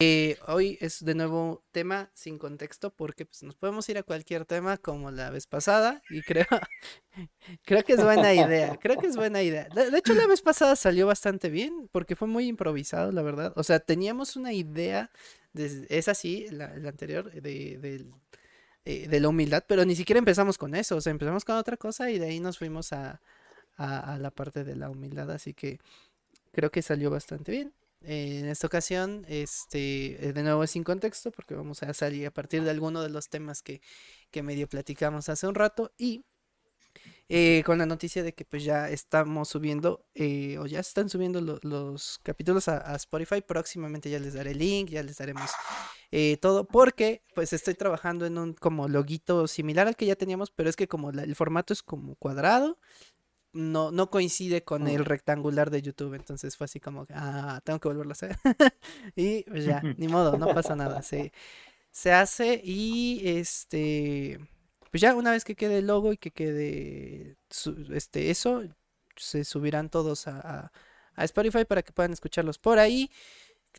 Eh, hoy es de nuevo tema sin contexto porque pues, nos podemos ir a cualquier tema como la vez pasada y creo, creo que es buena idea, creo que es buena idea. De, hecho la vez pasada salió bastante bien porque fue muy improvisado, la verdad. O sea, teníamos una idea, de, es así, la, anterior, de, eh, de, la humildad, pero ni siquiera empezamos con eso, o sea, empezamos con otra cosa y de ahí nos fuimos a, a la parte de la humildad, así que creo que salió bastante bien en esta ocasión, este, eh, de nuevo sin contexto, porque vamos a salir a partir de alguno de los temas que, que medio platicamos hace un rato y eh, con la noticia de que pues ya estamos subiendo eh, o ya están subiendo los capítulos a, Spotify. Próximamente ya les daré el link, ya les daremos todo, porque pues estoy trabajando en un como loguito similar al que ya teníamos, pero es que como el formato es como cuadrado, no, no coincide con el rectangular de YouTube. Entonces fue así como, ah, tengo que volverlo a hacer. y pues ya, ni modo, no pasa nada. Se, se hace y este, pues ya una vez que quede el logo y que quede este, eso, se subirán todos a, a Spotify para que puedan escucharlos por ahí.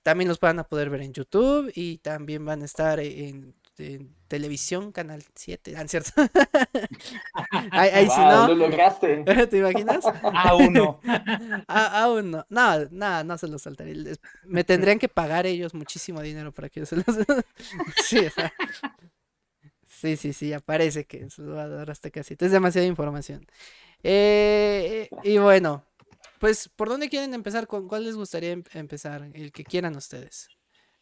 También los van a poder ver en YouTube y también van a estar en en televisión, Canal 7, ¿ah, cierto? ahí, si no. Lo lograste. ¿Te imaginas? Aún no. aún no. No, nada, no se los saltaría. Me tendrían que pagar ellos muchísimo dinero para que yo se los. sí, o sea... Sí, sí, sí, ya parece que se va a dar hasta casi. Es demasiada información. Eh, y bueno, pues, ¿por dónde quieren empezar? ¿Con cuál les gustaría em-, empezar? El que quieran ustedes.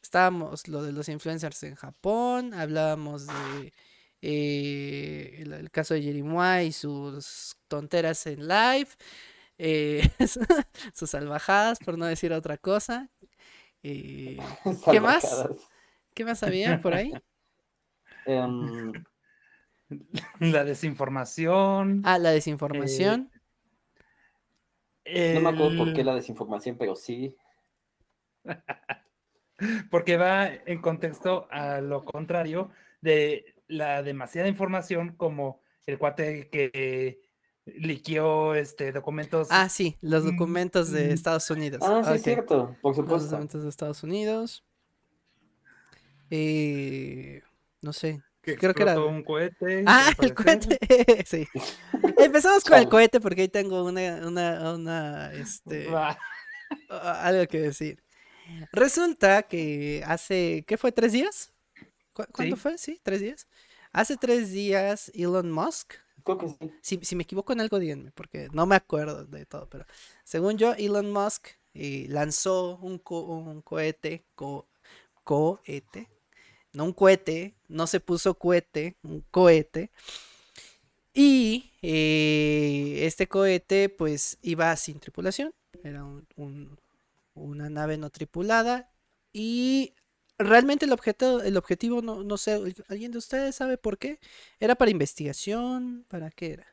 Estábamos lo de los influencers en Japón, hablábamos de eh, el, caso de Jerimois y sus tonteras en live, eh, sus salvajadas, por no decir otra cosa. Eh, ¿Qué más? ¿Qué más había por ahí? Em, la desinformación. Ah, la desinformación. No me acuerdo por qué la desinformación, pero sí. porque va en contexto a lo contrario de la demasiada información como el cuate que liqueó este documentos. Ah, sí, los documentos de. Estados Unidos. Ah, sí, es cierto, por supuesto. Los documentos de Estados Unidos. Eh, no sé. Creo que era un cohete. Ah, el cohete. sí. Empezamos con el cohete porque ahí tengo una, una, una este, algo que decir. Resulta que hace, ¿qué fue? ¿Tres días? ¿Cuánto fue? Sí, tres días. Hace tres días Elon Musk. Si, si, me equivoco en algo, díganme, porque no me acuerdo de todo, pero según yo, Elon Musk eh, lanzó un, un cohete, cohete, no un cohete, no se puso cohete, un cohete. Y eh, este cohete pues iba sin tripulación, era un una nave no tripulada y realmente el objeto, el objetivo no, no sé, ¿alguien de ustedes sabe por qué? ¿Era para investigación? ¿Para qué era?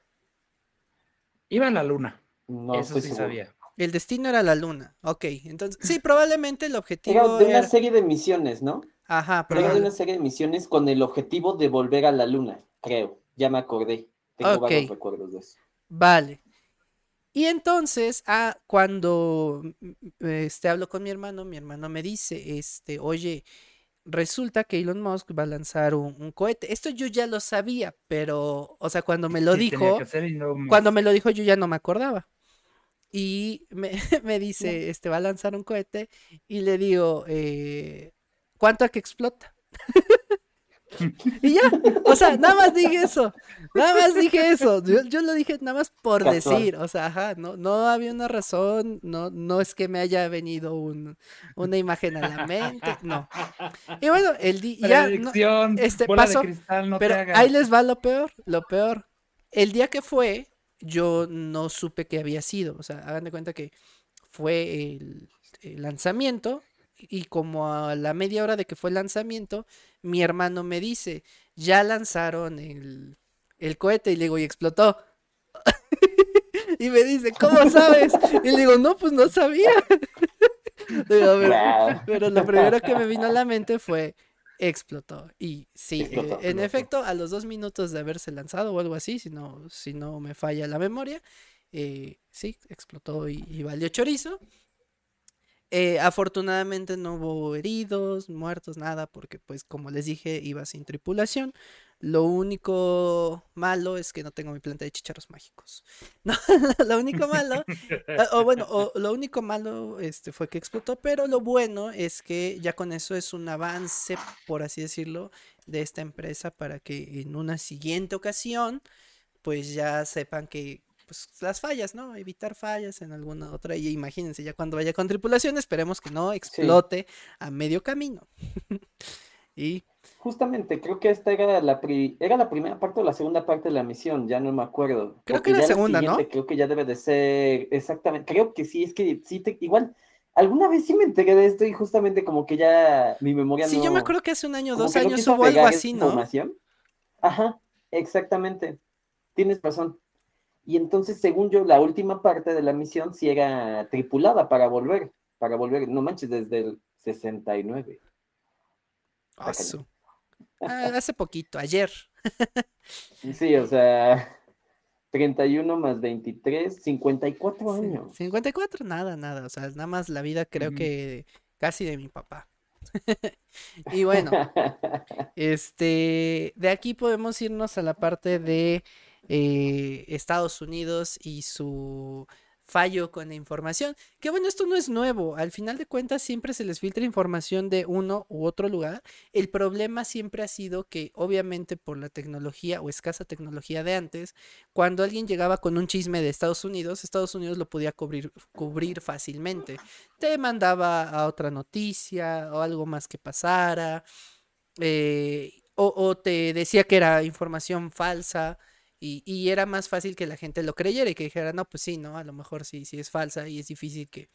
Iba a la luna. No, Eso sí sabía. El destino era la luna. Ok, entonces, sí, probablemente el objetivo. Era de una serie de misiones, ¿no? Ajá, pero. Era de una serie de misiones con el objetivo de volver a la luna, creo. Ya me acordé. Tengo varios recuerdos de eso. Vale. Y entonces, ah, cuando mm, este, hablo con mi hermano, mi hermano me dice, este, oye, resulta que Elon Musk va a lanzar un, cohete. Esto yo ya lo sabía, pero, o sea, cuando me lo dijo, cuando me lo dijo yo ya no me acordaba. Y me, me dice, este, va a lanzar un cohete y le digo, eh, ¿cuánto a que explota? Y ya, o sea, nada más dije eso, nada más dije eso, yo, lo dije nada más por decir, o sea, ajá, no, no había una razón, no, no es que me haya venido un, una imagen a la mente, no. Y bueno, el día, ya, este pasó, pero ahí les va lo peor, lo peor, el día que fue, yo no supe qué había sido, o sea, hagan de cuenta que fue el lanzamiento, y como a la media hora de que fue el lanzamiento, mi hermano me dice, ya lanzaron el, el cohete y le digo, y explotó. y me dice, ¿cómo sabes? Y le digo, no, pues no sabía. pero, lo primero que me vino a la mente fue, explotó. Y sí, eh, en efecto, a los dos minutos de haberse lanzado o algo así, si no, si no me falla la memoria, eh, sí, explotó y, y valió chorizo. Eh, afortunadamente no hubo heridos, muertos, nada, porque pues como les dije, iba sin tripulación. Lo único malo es que no tengo mi planta de chicharros mágicos. No, lo único malo, ah, o bueno, lo único malo este, fue que explotó, pero lo bueno es que ya con eso es un avance, por así decirlo, de esta empresa para que en una siguiente ocasión, pues ya sepan que pues las fallas, ¿no? Evitar fallas en alguna otra. Y imagínense, ya cuando vaya con tripulación, esperemos que no explote a medio camino. y Justamente, creo que esta era la, era la primera parte o la segunda parte de la misión, ya no me acuerdo. Creo que era la segunda, ¿no? Creo que ya debe de ser, exactamente, creo que sí, es que sí, te, igual, alguna vez sí me enteré de esto y justamente como que ya mi memoria sí, no... Sí, yo me acuerdo que hace un año, dos años hubo algo así, ¿no? Ajá, exactamente, tienes razón. Y entonces, según yo, la última parte de la misión sí era tripulada para volver, para volver, no manches, desde el 69. Ah, Ah, hace poquito, ayer. sí, o sea, 31 más 23, 54 años. 54, nada, nada. O sea, nada más la vida creo que casi de mi papá. y bueno, este, de aquí podemos irnos a la parte de eh, Estados Unidos y su fallo con la información. Que bueno, esto no es nuevo. Al final de cuentas siempre se les filtra información de uno u otro lugar. El problema siempre ha sido que obviamente por la tecnología o escasa tecnología de antes, cuando alguien llegaba con un chisme de Estados Unidos, Estados Unidos lo podía cubrir, cubrir fácilmente. Te mandaba a otra noticia o algo más que pasara. Eh, o, o te decía que era información falsa y, era más fácil que la gente lo creyera y que dijera, no, pues sí, ¿no? A lo mejor sí, sí es falsa y es difícil que...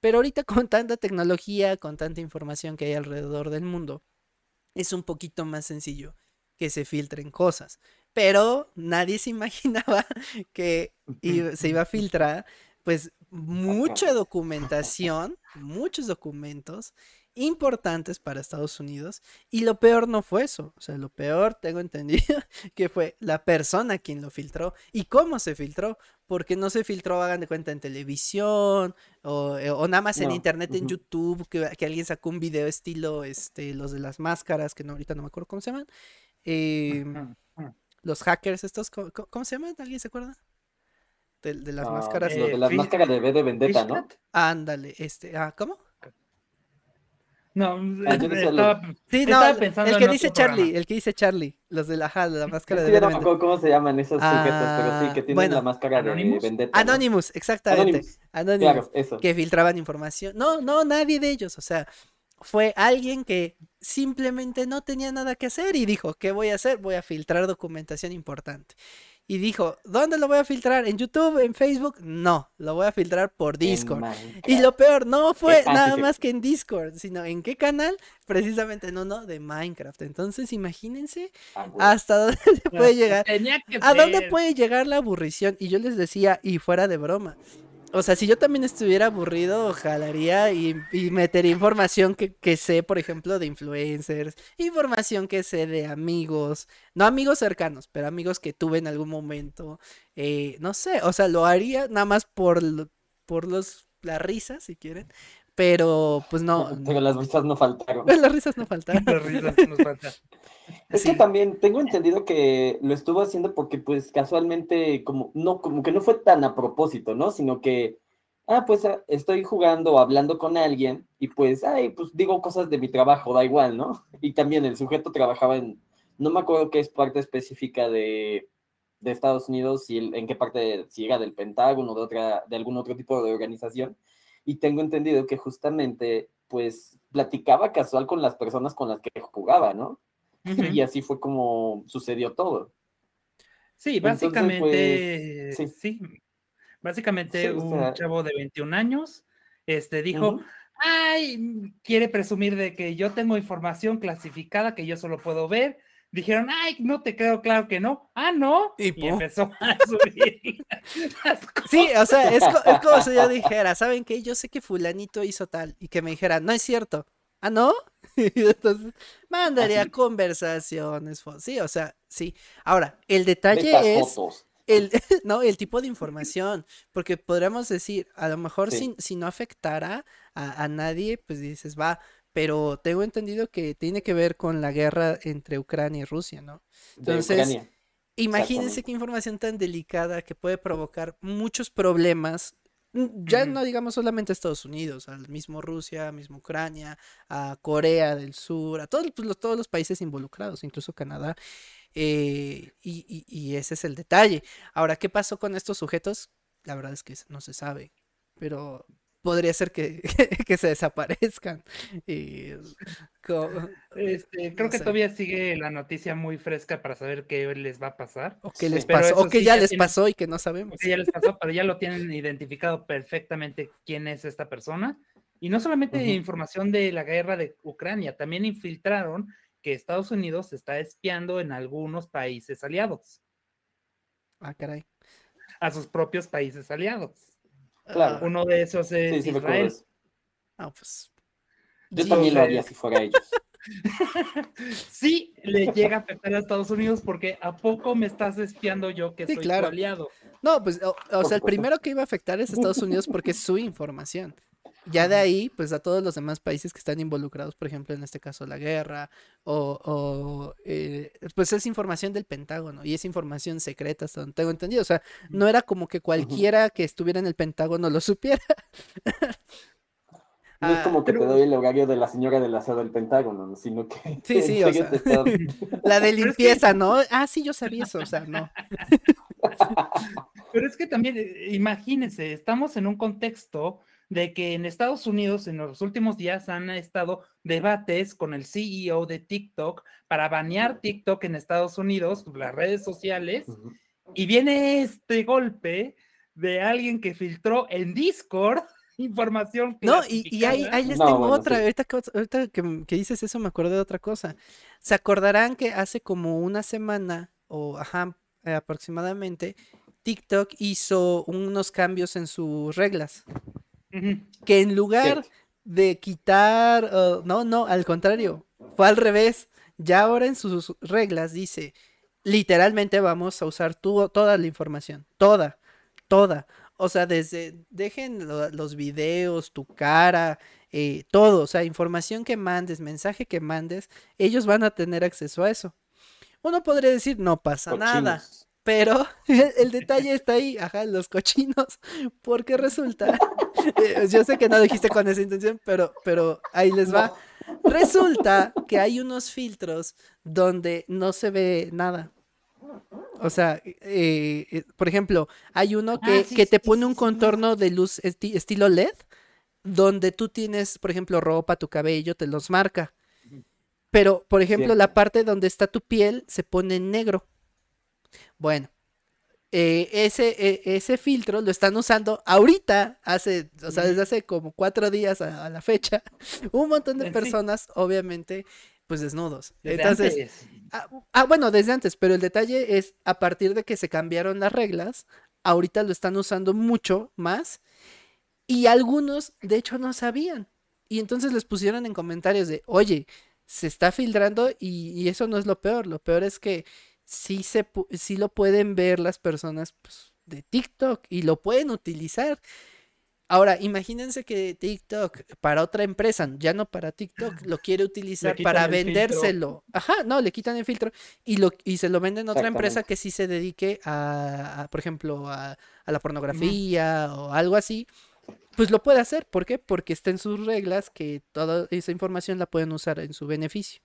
Pero ahorita con tanta tecnología, con tanta información que hay alrededor del mundo, es un poquito más sencillo que se filtren cosas. Pero nadie se imaginaba que se iba a filtrar pues mucha documentación, muchos documentos importantes para Estados Unidos. Y lo peor no fue eso. O sea, lo peor, tengo entendido, que fue la persona quien lo filtró. ¿Y cómo se filtró? Porque no se filtró, hagan de cuenta, en televisión o, eh, nada más en internet, en YouTube, que, alguien sacó un video estilo este, los de las máscaras, que no, ahorita no me acuerdo cómo se llaman. Em, los hackers estos, ¿cómo, se llaman? ¿Alguien se acuerda? De, las ah, máscaras. de las máscaras de B de Vendetta, ¿no? Ándale, este, ah, ¿cómo? No, ah, estaba, sí, no, pensando el que dice Charlie, el que dice Charlie, los de la, la máscara de no me acuerdo cómo se llaman esos sujetos, pero sí, que tienen la máscara Anonymous. de Vendetta. Anonymous, exactamente. Anonymous, eso. Que filtraban información. No, no, nadie de ellos, o sea, fue alguien que simplemente no tenía nada que hacer y dijo, ¿qué voy a hacer? Voy a filtrar documentación importante y dijo, ¿dónde lo voy a filtrar? ¿En YouTube? ¿En Facebook? No, lo voy a filtrar por Discord. Y lo peor, no fue nada más que en Discord, sino en qué canal? Precisamente en uno de Minecraft. Entonces, imagínense ah, hasta dónde se puede llegar. ¿A dónde puede llegar la aburrición? Y yo les decía, y fuera de broma, o sea, si yo también estuviera aburrido, jalaría y, y metería información que, que, sé, por ejemplo, de influencers, información que sé de amigos, no amigos cercanos, pero amigos que tuve en algún momento. Eh, no sé, o sea, lo haría nada más por, por los, la risa, si quieren. Pero pues no. Pero las risas no faltaron. Las risas no faltaron. las risas nos faltan. Es que también tengo entendido que lo estuvo haciendo porque pues casualmente como no como que no fue tan a propósito, ¿no? Sino que ah, pues ah, estoy jugando o hablando con alguien y pues ay, pues digo cosas de mi trabajo, da igual, ¿no? Y también el sujeto trabajaba en no me acuerdo qué es parte específica de, de Estados Unidos y en qué parte si era del Pentágono de otra de algún otro tipo de organización y tengo entendido que justamente pues platicaba casual con las personas con las que jugaba, ¿no? Y así fue como sucedió todo. Sí, básicamente, pues, sí. básicamente un chavo de 21 años, este, dijo, ay, quiere presumir de que yo tengo información clasificada que yo solo puedo ver, dijeron, ay, no te creo, claro que no. Ah, no. Y, empezó a subir las cosas. Sí, o sea, es, como si yo dijera, ¿saben qué? Yo sé que fulanito hizo tal y que me dijera, no es cierto. Ah, ¿no? Y entonces mandaría conversaciones. Sí, o sea, sí. Ahora, el detalle es el, no, el tipo de información, porque podríamos decir, a lo mejor si, si, no afectara a, nadie, pues dices, va, pero tengo entendido que tiene que ver con la guerra entre Ucrania y Rusia, ¿no? Entonces, imagínense qué información tan delicada que puede provocar muchos problemas Mm, ya no digamos solamente a Estados Unidos, al mismo Rusia, mismo Ucrania, a Corea del Sur, a todos, pues, los, todos los países involucrados, incluso Canadá. Eh, y, y, ese es el detalle. Ahora, ¿qué pasó con estos sujetos? La verdad es que no se sabe, pero podría ser que, que se desaparezcan. Y, este, creo que todavía sigue la noticia muy fresca para saber qué les va a pasar. O que les pasó, o que ya, les pasó y que no sabemos. Que ya les pasó, pero ya lo tienen identificado perfectamente quién es esta persona. Y no solamente información de la guerra de Ucrania, también infiltraron que Estados Unidos está espiando en algunos países aliados. Ah, caray. A sus propios países aliados. Claro. Uno de esos es Israel. Ah, pues. Yo también lo haría si fuera ellos. sí, le llega a afectar a Estados Unidos porque ¿a poco me estás espiando yo que soy tu aliado? No, pues, o, sea, el primero que iba a afectar es Estados Unidos porque es su información. Ya de ahí, pues a todos los demás países que están involucrados, por ejemplo, en este caso la guerra, o, eh, pues es información del Pentágono y es información secreta, hasta donde tengo entendido. O sea, no era como que cualquiera que estuviera en el Pentágono lo supiera. No es como que te doy el horario de la señora del aseo del Pentágono, sino que... Sí, sí, o sea, la de limpieza, ¿no? Ah, sí, yo sabía eso, o sea, no. Pero es que también, eh, imagínense, estamos en un contexto de que en Estados Unidos en los últimos días han estado debates con el CEO de TikTok para banear TikTok en Estados Unidos, las redes sociales, y viene este golpe de alguien que filtró en Discord información. No, y, ahí, les tengo otra, ahorita, que, que, dices eso me acordé de otra cosa. Se acordarán que hace como una semana, o ajá, aproximadamente, TikTok hizo unos cambios en sus reglas. Que en lugar de quitar, no, no, al contrario, fue al revés. Ya ahora en sus reglas dice, literalmente vamos a usar toda la información, toda, toda. O sea, desde, dejen los videos, tu cara, eh, todo, o sea, información que mandes, mensaje que mandes, ellos van a tener acceso a eso. Uno podría decir, no pasa nada. Pero el detalle está ahí, ajá, los cochinos, porque resulta, eh, yo sé que no dijiste con esa intención, pero, pero ahí les va. Resulta que hay unos filtros donde no se ve nada. O sea, eh, eh, por ejemplo, hay uno que, ah, que te pone un contorno de luz estilo LED, donde tú tienes, por ejemplo, ropa, tu cabello, te los marca. Pero, por ejemplo, la parte donde está tu piel se pone en negro. Bueno, eh, ese, e, ese filtro lo están usando ahorita, hace, o sea, desde hace como cuatro días a, la fecha, un montón de personas, obviamente, pues desnudos. Entonces, ah, ah, bueno, desde antes, pero el detalle es a partir de que se cambiaron las reglas, ahorita lo están usando mucho más y algunos, de hecho, no sabían. Y entonces les pusieron en comentarios de, oye, se está filtrando y, y eso no es lo peor, lo peor es que sí, se, sí lo pueden ver las personas pues, de TikTok y lo pueden utilizar. Ahora, imagínense que TikTok para otra empresa, ya no para TikTok, lo quiere utilizar para vendérselo. Ajá, no, le quitan el filtro y, lo, y se lo venden a otra empresa que sí se dedique a, por ejemplo, a, la pornografía o algo así. Pues lo puede hacer. ¿Por qué? Porque está en sus reglas que toda esa información la pueden usar en su beneficio.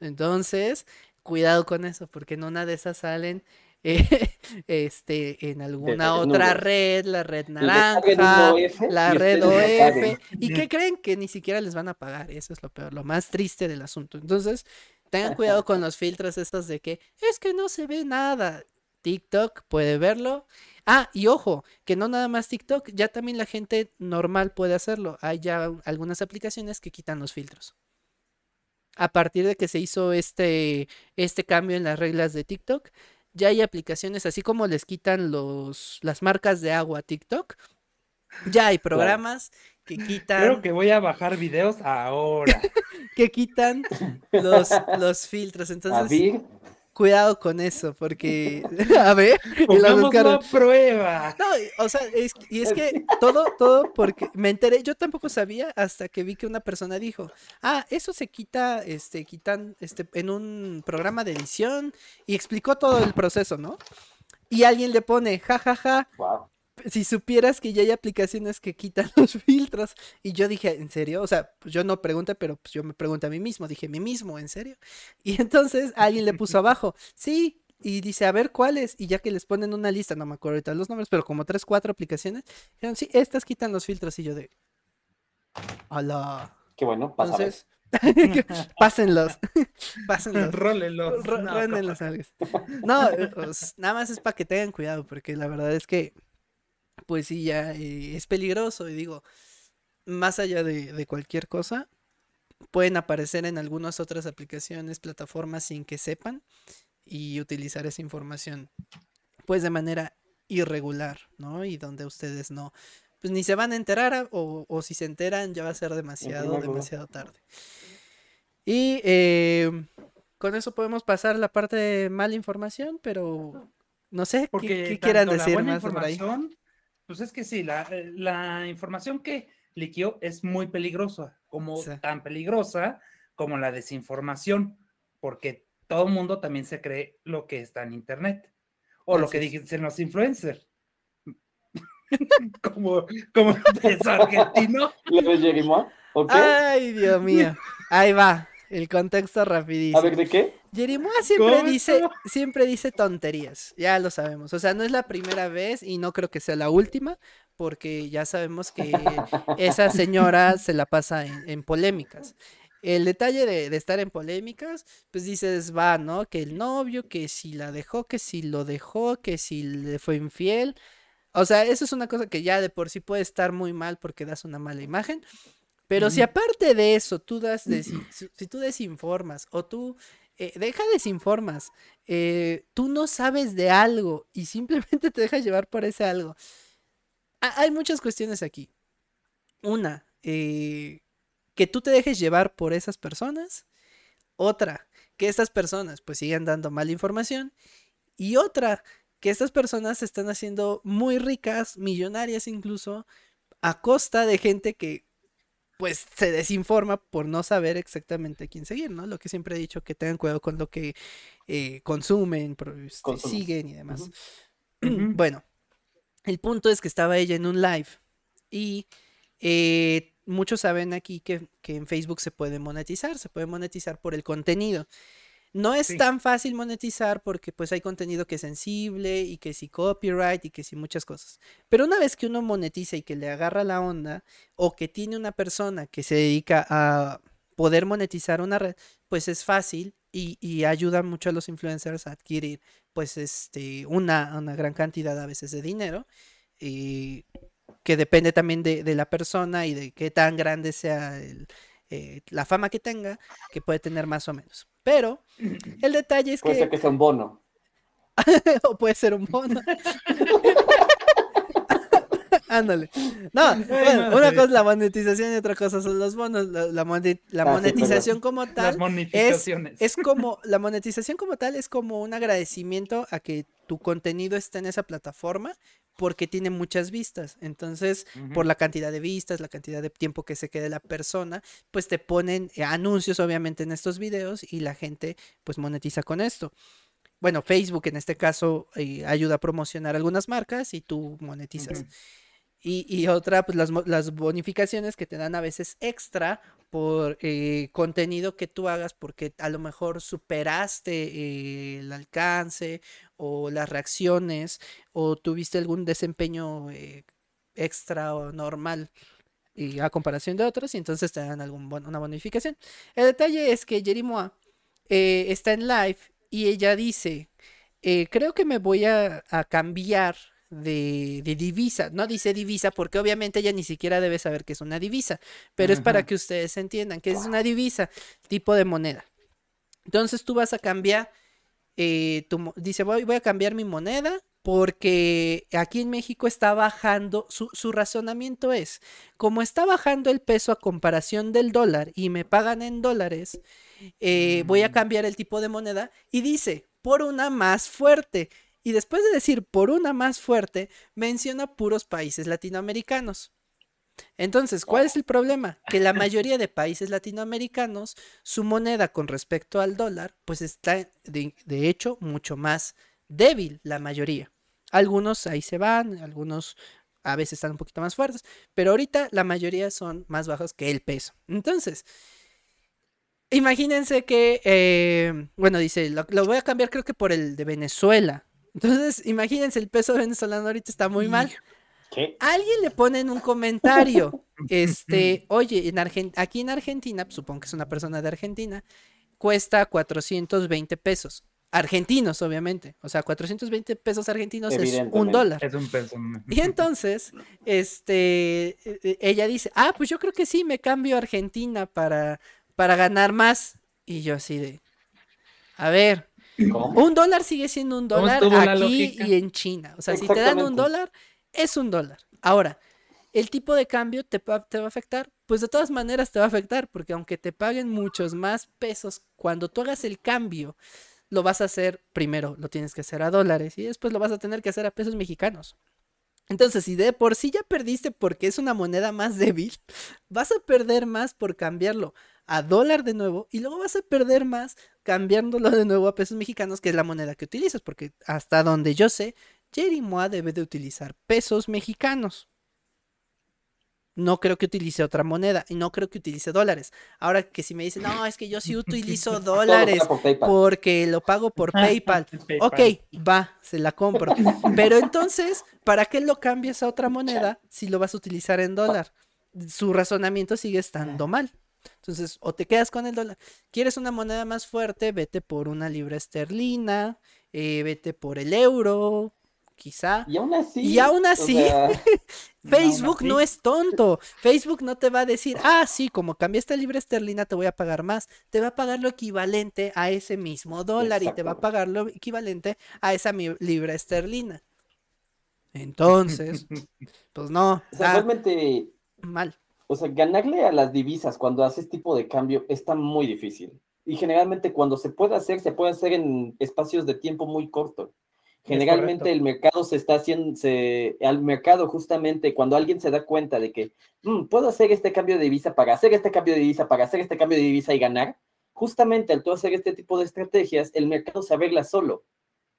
Entonces, cuidado con eso, porque en una de esas salen eh, este, en alguna otra red, la red naranja, la red OF, y que creen que ni siquiera les van a pagar, eso es lo peor, lo más triste del asunto. Entonces, tengan cuidado con los filtros estos de que es que no se ve nada. TikTok puede verlo. Ah, y ojo, que no nada más TikTok, ya también la gente normal puede hacerlo. Hay ya algunas aplicaciones que quitan los filtros a partir de que se hizo este, este cambio en las reglas de TikTok, ya hay aplicaciones, así como les quitan los, las marcas de agua a TikTok, ya hay programas que quitan... Creo que voy a bajar videos ahora. que quitan los, los filtros, entonces... cuidado con eso, porque, a ver, la prueba. No, o sea, y es que todo, todo, porque me enteré, yo tampoco sabía hasta que vi que una persona dijo, ah, eso se quita, este, quitan, este, en un programa de edición y explicó todo el proceso, ¿no? Y alguien le pone, jajaja, ja, si supieras que ya hay aplicaciones que quitan los filtros. Y yo dije, ¿en serio? O sea, pues yo no pregunté, pero pues yo me pregunté a mí mismo. Dije, ¿mí mismo? ¿En serio? Y entonces alguien le puso abajo, sí. Y dice, a ver cuáles. Y ya que les ponen una lista, no me acuerdo ahorita los nombres, pero como tres, cuatro aplicaciones, dijeron, sí, estas quitan los filtros. Y yo de, hola. Qué bueno, Entonces, pásenlos. pásenlos. Rólenlos. no, nada más es para que tengan cuidado, porque la verdad es que pues sí, ya eh, es peligroso. Y digo, más allá de, cualquier cosa, pueden aparecer en algunas otras aplicaciones, plataformas sin que sepan y utilizar esa información, pues de manera irregular, ¿no? Y donde ustedes no, pues ni se van a enterar o, si se enteran ya va a ser demasiado, demasiado tarde. Y eh, con eso podemos pasar la parte de mala información, pero no sé, ¿qué, quieran decir más sobre ahí? Pues es que sí, la, eh, la información que liquió es muy peligrosa, como tan peligrosa como la desinformación, porque todo el mundo también se cree lo que está en Internet o lo que dicen los influencers. como, como es argentino. Ay, Dios mío. Ahí va. El contexto rapidísimo. A ver, ¿de qué? Jerimoa siempre dice, siempre dice tonterías, ya lo sabemos. O sea, no es la primera vez y no creo que sea la última, porque ya sabemos que esa señora se la pasa en, polémicas. El detalle de, estar en polémicas, pues dices, va, ¿no? Que el novio, que si la dejó, que si lo dejó, que si le fue infiel. O sea, eso es una cosa que ya de por sí puede estar muy mal porque das una mala imagen. Pero si aparte de eso tú das, si, tú desinformas o tú eh, deja desinformas, eh, tú no sabes de algo y simplemente te dejas llevar por ese algo. hay muchas cuestiones aquí. Una, eh, que tú te dejes llevar por esas personas. Otra, que estas personas pues sigan dando mala información. Y otra, que estas personas se están haciendo muy ricas, millonarias incluso, a costa de gente que pues se desinforma por no saber exactamente quién seguir, ¿no? Lo que siempre he dicho, que tengan cuidado con lo que eh, consumen, este, siguen y demás. bueno, el punto es que estaba ella en un live y eh, muchos saben aquí que, que, en Facebook se puede monetizar, se puede monetizar por el contenido. No es tan fácil monetizar porque pues hay contenido que es sensible y que si copyright y que si muchas cosas. Pero una vez que uno monetiza y que le agarra la onda o que tiene una persona que se dedica a poder monetizar una red, pues es fácil y, ayuda mucho a los influencers a adquirir pues este una, una gran cantidad a veces de dinero y que depende también de, de la persona y de qué tan grande sea el, eh, la fama que tenga, que puede tener más o menos. Pero el detalle es que... Puede ser que sea un bono. o puede ser un bono. Ándale. No, una cosa es la monetización y otra cosa son los bonos. La, la, ah, monetización como tal es, es, como, la monetización como tal es como un agradecimiento a que tu contenido está en esa plataforma porque tiene muchas vistas. Entonces, por la cantidad de vistas, la cantidad de tiempo que se quede la persona, pues te ponen eh, anuncios obviamente en estos videos y la gente pues monetiza con esto. Bueno, Facebook en este caso eh, ayuda a promocionar algunas marcas y tú monetizas. Y, otra, pues las, bonificaciones que te dan a veces extra por eh, contenido que tú hagas porque a lo mejor superaste eh, el alcance o las reacciones o tuviste algún desempeño eh, extra o normal a comparación de otros y entonces te dan algún una bonificación. El detalle es que Jerimoa está en live y ella dice, creo que me voy a cambiar de, divisa. No dice divisa porque obviamente ella ni siquiera debe saber que es una divisa, pero es para que ustedes entiendan que es una divisa, tipo de moneda. Entonces tú vas a cambiar, eh, dice voy, voy, a cambiar mi moneda porque aquí en México está bajando, su, razonamiento es, como está bajando el peso a comparación del dólar y me pagan en dólares, eh, voy a mm. cambiar el tipo de moneda y dice, por una más fuerte. Y después de decir por una más fuerte, menciona puros países latinoamericanos. Entonces, ¿cuál es el problema? Que la mayoría de países latinoamericanos, su moneda con respecto al dólar, pues está de, hecho mucho más débil, la mayoría. Algunos ahí se van, algunos a veces están un poquito más fuertes, pero ahorita la mayoría son más bajos que el peso. Entonces, imagínense que, eh, bueno, dice, lo, lo, voy a cambiar creo que por el de Venezuela. Entonces, imagínense, el peso venezolano ahorita está muy mal. Alguien le pone en un comentario, este, oye, en aquí en Argentina, pues, supongo que es una persona de Argentina, cuesta 420 pesos. Argentinos, obviamente. O sea, 420 pesos argentinos es un dólar. Es un peso. Y entonces, este, e, e, ella dice, ah, pues yo creo que sí, me cambio a Argentina para, para ganar más. Y yo así de, a ver, un dólar sigue siendo un dólar aquí y en China. O sea, si te dan un dólar, es un dólar. Ahora, el tipo de cambio te, te, va a afectar, pues de todas maneras te va a afectar, porque aunque te paguen muchos más pesos, cuando tú hagas el cambio, lo vas a hacer primero, lo tienes que hacer a dólares y después lo vas a tener que hacer a pesos mexicanos. Entonces, si de por sí ya perdiste porque es una moneda más débil, vas a perder más por cambiarlo a dólar de nuevo y luego vas a perder más cambiándolo de nuevo a pesos mexicanos, que es la moneda que utilizas, porque hasta donde yo sé, Jerry Moa debe de utilizar pesos mexicanos. No creo que utilice otra moneda y no creo que utilice dólares. Ahora que si me dicen, no, es que yo sí utilizo dólares porque lo pago por PayPal. Ok, va, se la compro. Pero entonces, ¿para qué lo cambias a otra moneda si lo vas a utilizar en dólar? Su razonamiento sigue estando mal. Entonces, o te quedas con el dólar. ¿Quieres una moneda más fuerte? Vete por una libra esterlina, eh, vete por el euro, quizá. Y aún así. Y aún así, Facebook no es tonto. Facebook no te va a decir, ah, sí, como cambiaste libra esterlina, te voy a pagar más. Te va a pagar lo equivalente a ese mismo dólar y te va a pagar lo equivalente a esa libra esterlina. Entonces, pues no. O realmente. Mal. O sea, ganarle a las divisas cuando haces tipo de cambio está muy difícil. Y generalmente cuando se puede hacer, se puede hacer en espacios de tiempo muy corto. Generalmente el mercado se está haciendo, se, al mercado justamente cuando alguien se da cuenta de que mm, puedo hacer este cambio de divisa para hacer este cambio de divisa, para hacer este cambio de divisa y ganar, justamente al tú hacer este tipo de estrategias, el mercado se arregla solo.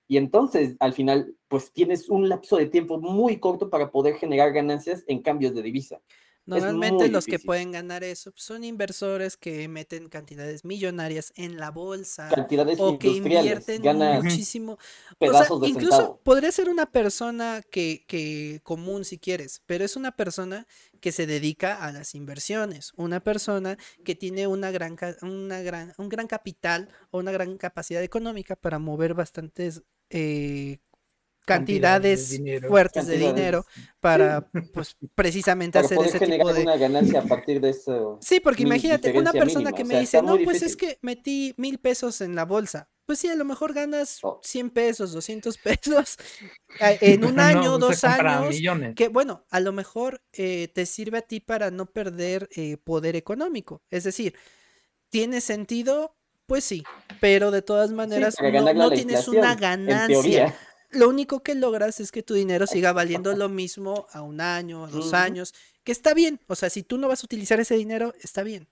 Y entonces, al final, pues tienes un lapso de tiempo muy corto para poder generar ganancias en cambios de divisa. Normalmente los que pueden ganar eso pues, son inversores que meten cantidades millonarias en la bolsa cantidades o que invierten muchísimo. O sea, incluso podría ser una persona que, que común si quieres, pero es una persona que se dedica a las inversiones, una persona que tiene una gran, una gran, un gran capital o una gran capacidad económica para mover bastantes eh, cantidades fuertes de dinero para pues precisamente hacer ese tipo de una ganancia a partir de eso. Sí porque imagínate una persona que me dice no pues es que metí mil pesos en la bolsa pues sí a lo mejor ganas 100 pesos 200 pesos en un año dos años que bueno a lo mejor eh, te sirve a ti para no perder eh, poder económico. Es decir tiene sentido pues sí, pero de todas maneras no, tienes una ganancia lo único que logras es que tu dinero siga valiendo lo mismo a un año, a dos años, que está bien. O sea, si tú no vas a utilizar ese dinero, está bien.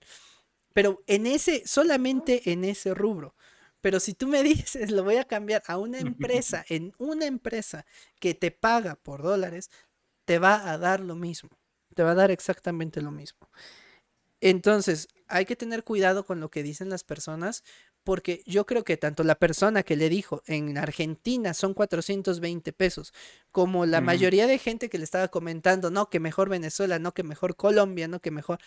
Pero en ese, solamente en ese rubro. Pero si tú me dices, lo voy a cambiar a una empresa, en una empresa que te paga por dólares, te va a dar lo mismo. Te va a dar exactamente lo mismo. Entonces, hay que tener cuidado con lo que dicen las personas, porque yo creo que tanto la persona que le dijo en Argentina son 420 pesos, como la mayoría de gente que le estaba comentando, no, que mejor Venezuela, no, que mejor Colombia, no, que mejor...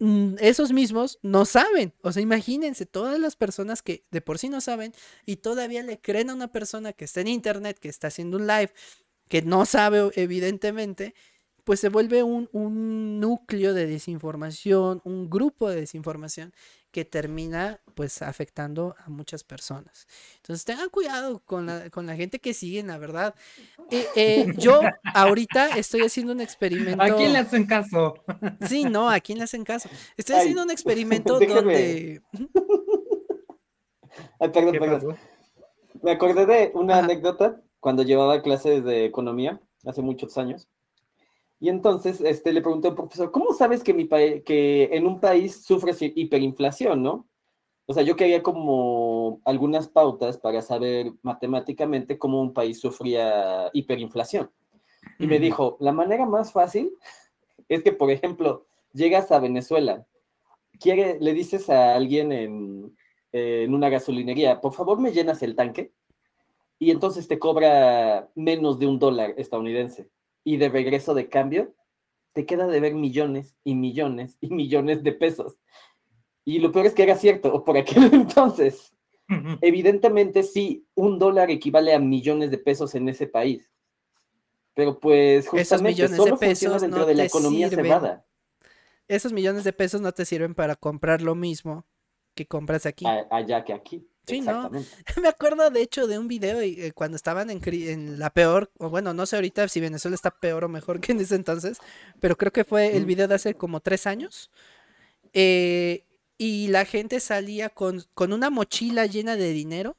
Mm, esos mismos no saben, o sea, imagínense todas las personas que de por sí no saben y todavía le creen a una persona que está en internet, que está haciendo un live, que no sabe evidentemente, pues se vuelve un, un núcleo de desinformación, un grupo de desinformación que termina pues afectando a muchas personas. Entonces tengan cuidado con la, con la gente que siguen, la verdad. Eh, eh, yo ahorita estoy haciendo un experimento. ¿A quién le hacen caso? Sí, no, ¿a quién le hacen caso? Estoy haciendo un experimento donde... Ay, perdón, perdón. Me acordé de una anécdota cuando llevaba clases de economía hace muchos años. Y entonces este, le pregunté al profesor, ¿cómo sabes que, mi que en un país sufre hiperinflación, no? O sea, yo quería como algunas pautas para saber matemáticamente cómo un país sufría hiperinflación. Y me dijo, la manera más fácil es que, por ejemplo, llegas a Venezuela, quiere, le dices a alguien en, en una gasolinería, por favor me llenas el tanque, y entonces te cobra menos de un dólar estadounidense y de regreso de cambio, te queda de ver millones y millones y millones de pesos. Y lo peor es que era cierto, o por aquel entonces. Evidentemente sí, un dólar equivale a millones de pesos en ese país. Pero pues justamente Esos millones de pesos dentro de la economía cerrada. Esos millones de pesos no te sirven para comprar lo mismo que compras aquí. allá que aquí. Sí, ¿no? Me acuerdo de hecho de un video eh, cuando estaban en, la peor, o bueno, no sé ahorita si Venezuela está peor o mejor que en ese entonces, pero creo que fue el video de hace como tres años. Eh, y la gente salía con, con una mochila llena de dinero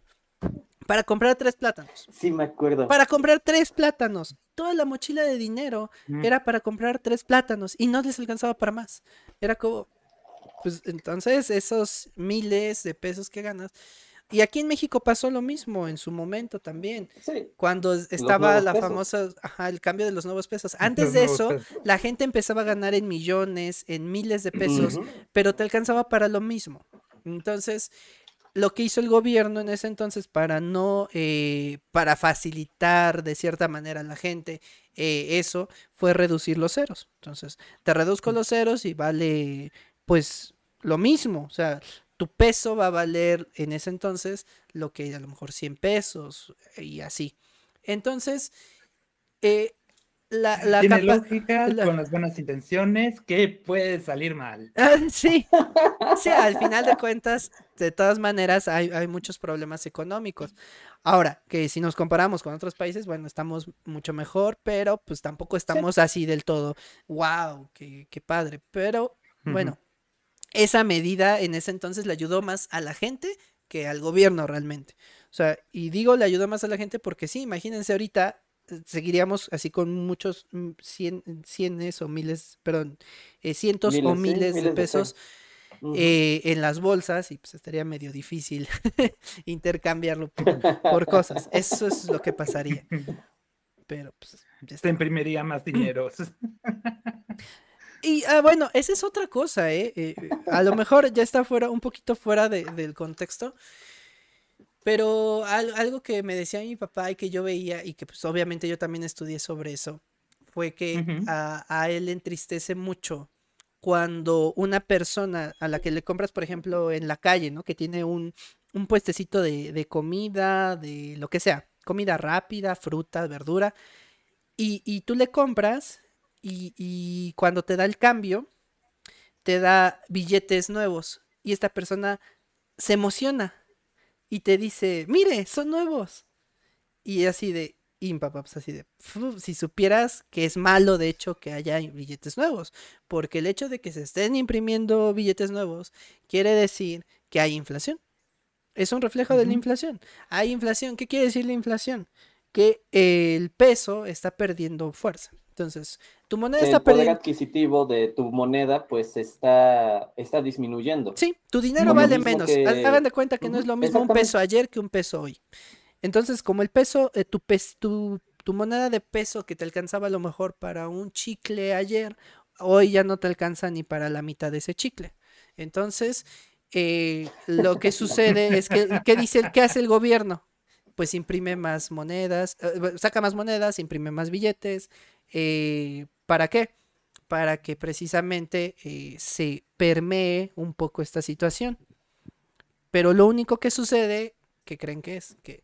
para comprar tres plátanos. Sí, me acuerdo. Para comprar tres plátanos. Toda la mochila de dinero era para comprar tres plátanos y no les alcanzaba para más. Era como, pues entonces esos miles de pesos que ganas y aquí en México pasó lo mismo en su momento también. Cuando estaba la famosa, ajá, el cambio de los nuevos pesos. Antes de eso, la gente empezaba a ganar en millones, en miles de pesos, pero te alcanzaba para lo mismo. Entonces, lo que hizo el gobierno en ese entonces para no, eh, para facilitar de cierta manera a la gente eh, eso, fue reducir los ceros. Entonces, te reduzco los ceros y vale, pues, lo mismo. O sea, tu peso va a valer en ese entonces lo que a lo mejor 100 pesos y así. Entonces, eh, la, la Tiene lógica con las buenas intenciones que puede salir mal. Ah, sí, sí, al final de cuentas, de todas maneras, hay, hay, muchos problemas económicos. Ahora, que si nos comparamos con otros países, bueno, estamos mucho mejor, pero pues tampoco estamos así del todo. ¡Wow! ¡Qué, qué padre! Pero bueno, esa medida en ese entonces le ayudó más a la gente que al gobierno realmente. O sea, y digo le ayudó más a la gente porque sí, imagínense ahorita eh, seguiríamos así con muchos mm, cien, cienes o miles, perdón, eh, cientos o miles, de pesos eh, en las bolsas y pues estaría medio difícil intercambiarlo por, cosas. Eso es lo que pasaría. Pero pues... Ya Se imprimiría más dinero. Y ah, bueno, esa es otra cosa, ¿eh? ¿eh? a lo mejor ya está fuera, un poquito fuera del contexto. Pero algo que me decía mi papá y que yo veía, y que pues obviamente yo también estudié sobre eso, fue que a, él le entristece mucho cuando una persona a la que le compras, por ejemplo, en la calle, ¿no? Que tiene un, un puestecito de, de, comida, de lo que sea, comida rápida, fruta, verdura, y, y tú le compras y, cuando te da el cambio, te da billetes nuevos y esta persona se emociona y te dice, mire, son nuevos. Y así de, papá, pues así de, si supieras que es malo de hecho que haya billetes nuevos, porque el hecho de que se estén imprimiendo billetes nuevos quiere decir que hay inflación. Es un reflejo de la inflación. Hay inflación. ¿Qué quiere decir la inflación? Que el peso está perdiendo fuerza. Entonces, tu moneda está perdiendo. El poder adquisitivo de tu moneda, pues está, está disminuyendo. Sí, tu dinero vale menos. Hagan de cuenta que no es lo mismo un peso ayer que un peso hoy. Entonces, como el peso, eh, tu, tu, tu moneda de peso que te alcanzaba a lo mejor para un chicle ayer, hoy ya no te alcanza ni para la mitad de ese chicle. Entonces, eh, lo que sucede es que, ¿qué dice, qué hace el gobierno? Pues imprime más monedas, eh, saca más monedas, imprime más billetes, eh, ¿Para qué? Para que precisamente eh, se permee un poco esta situación. Pero lo único que sucede, ¿qué creen que es? Que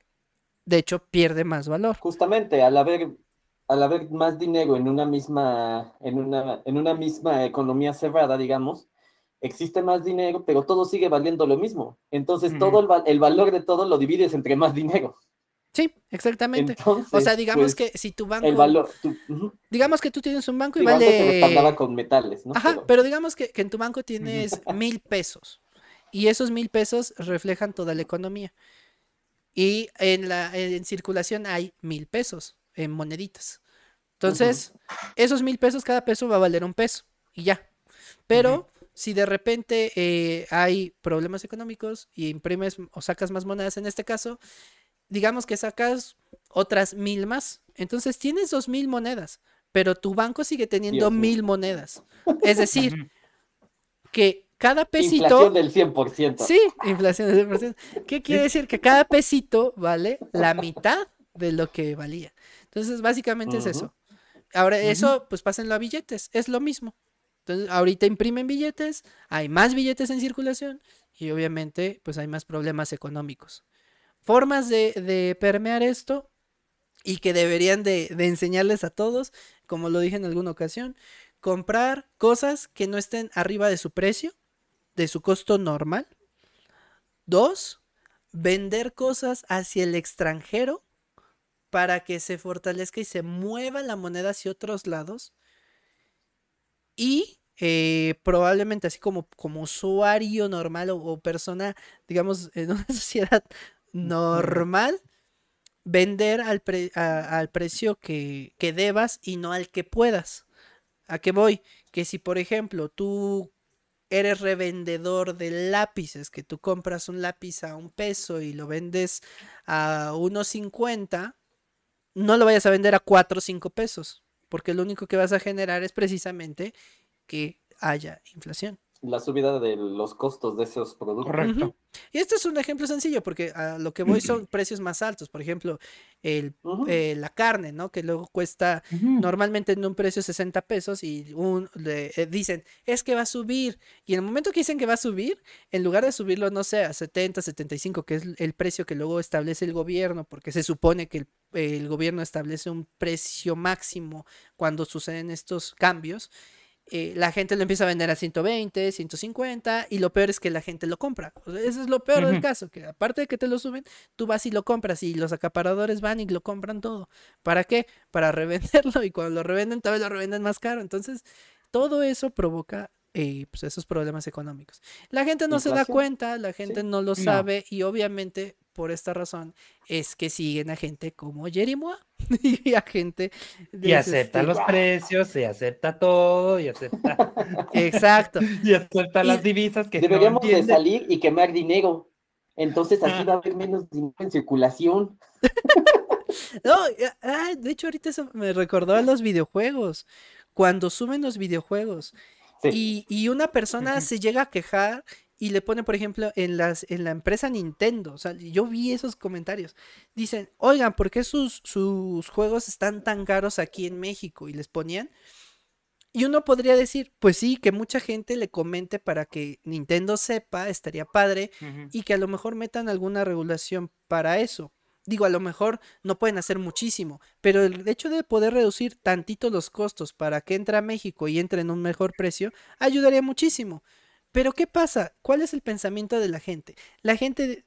de hecho pierde más valor. Justamente, al haber, al haber más dinero en una misma, en una, en una misma economía cerrada, digamos, existe más dinero, pero todo sigue valiendo lo mismo. Entonces, todo el, el, valor de todo lo divides entre más dinero. Sí, exactamente. o sea, digamos pues, que si tu banco. El valor. digamos que tú tienes un banco y vale. Banco con metales, ¿no? Ajá, pero, digamos que, en tu banco tienes mil pesos. Y esos mil pesos reflejan toda la economía. Y en, la, en circulación hay mil pesos en moneditas. Entonces, esos mil pesos, cada peso va a valer un peso y ya. Pero si de repente eh, hay problemas económicos y imprimes o sacas más monedas en este caso, digamos que sacas otras mil más. Entonces tienes dos mil monedas, pero tu banco sigue teniendo mil monedas. Es decir, que cada pesito. Inflación del 100%. Sí, inflación del 100%. ¿Qué quiere decir? Que cada pesito vale la mitad de lo que valía. Entonces, básicamente es eso. Ahora, eso, pues pásenlo a billetes, es lo mismo. Entonces, ahorita imprimen billetes, hay más billetes en circulación y obviamente, pues hay más problemas económicos. Formas de, permear esto y que deberían de, enseñarles a todos, como lo dije en alguna ocasión, comprar cosas que no estén arriba de su precio de su costo normal. Dos, vender cosas hacia el extranjero para que se fortalezca y se mueva la moneda hacia otros lados. Y eh, probablemente así como, como usuario normal o, persona, digamos, en una sociedad normal, vender al, precio que, que debas y no al que puedas. ¿A qué voy? Que si, por ejemplo, tú eres revendedor de lápices, que tú compras un lápiz a un peso y lo vendes a unos 50, no lo vayas a vender a 4 o 5 pesos, porque lo único que vas a generar es precisamente que haya inflación la subida de los costos de esos productos. Correcto. Y este es un ejemplo sencillo, porque a lo que voy son precios más altos. Por ejemplo, el, eh, la carne, ¿no? Que luego cuesta normalmente en un precio 60 pesos y un, le, eh, dicen, es que va a subir. Y en el momento que dicen que va a subir, en lugar de subirlo, no sé, a 70, 75, que es el precio que luego establece el gobierno, porque se supone que el, el gobierno establece un precio máximo cuando suceden estos cambios eh, la gente lo empieza a vender a 120, 150 y lo peor es que la gente lo compra. eso es lo peor del caso, que aparte de que te lo suben, tú vas y lo compras y los acaparadores van y lo compran todo. ¿Para qué? Para revenderlo y cuando lo revenden, tal vez lo revenden más caro. Entonces, todo eso provoca eh, pues esos problemas económicos. La gente no se da cuenta, la gente no lo sabe y obviamente por esta razón es que siguen a gente como Jerimoa y a gente y acepta los precios y acepta todo y acepta exacto. y acepta las divisas que deberíamos de salir y quemar dinero. Entonces así va a haber menos dinero en circulación. No ah, de hecho ahorita eso me recordó a los videojuegos cuando suben los videojuegos y, una persona se llega a quejar y le pone, por ejemplo, en, las, en la empresa Nintendo. O sea, yo vi esos comentarios. Dicen, oigan, ¿por qué sus, sus juegos están tan caros aquí en México? Y les ponían. Y uno podría decir, pues sí, que mucha gente le comente para que Nintendo sepa, estaría padre, y que a lo mejor metan alguna regulación para eso. Digo, a lo mejor no pueden hacer muchísimo, pero el hecho de poder reducir tantito los costos para que entre a México y entre en un mejor precio, ayudaría muchísimo. Pero ¿qué pasa? ¿Cuál es el pensamiento de la gente? La gente,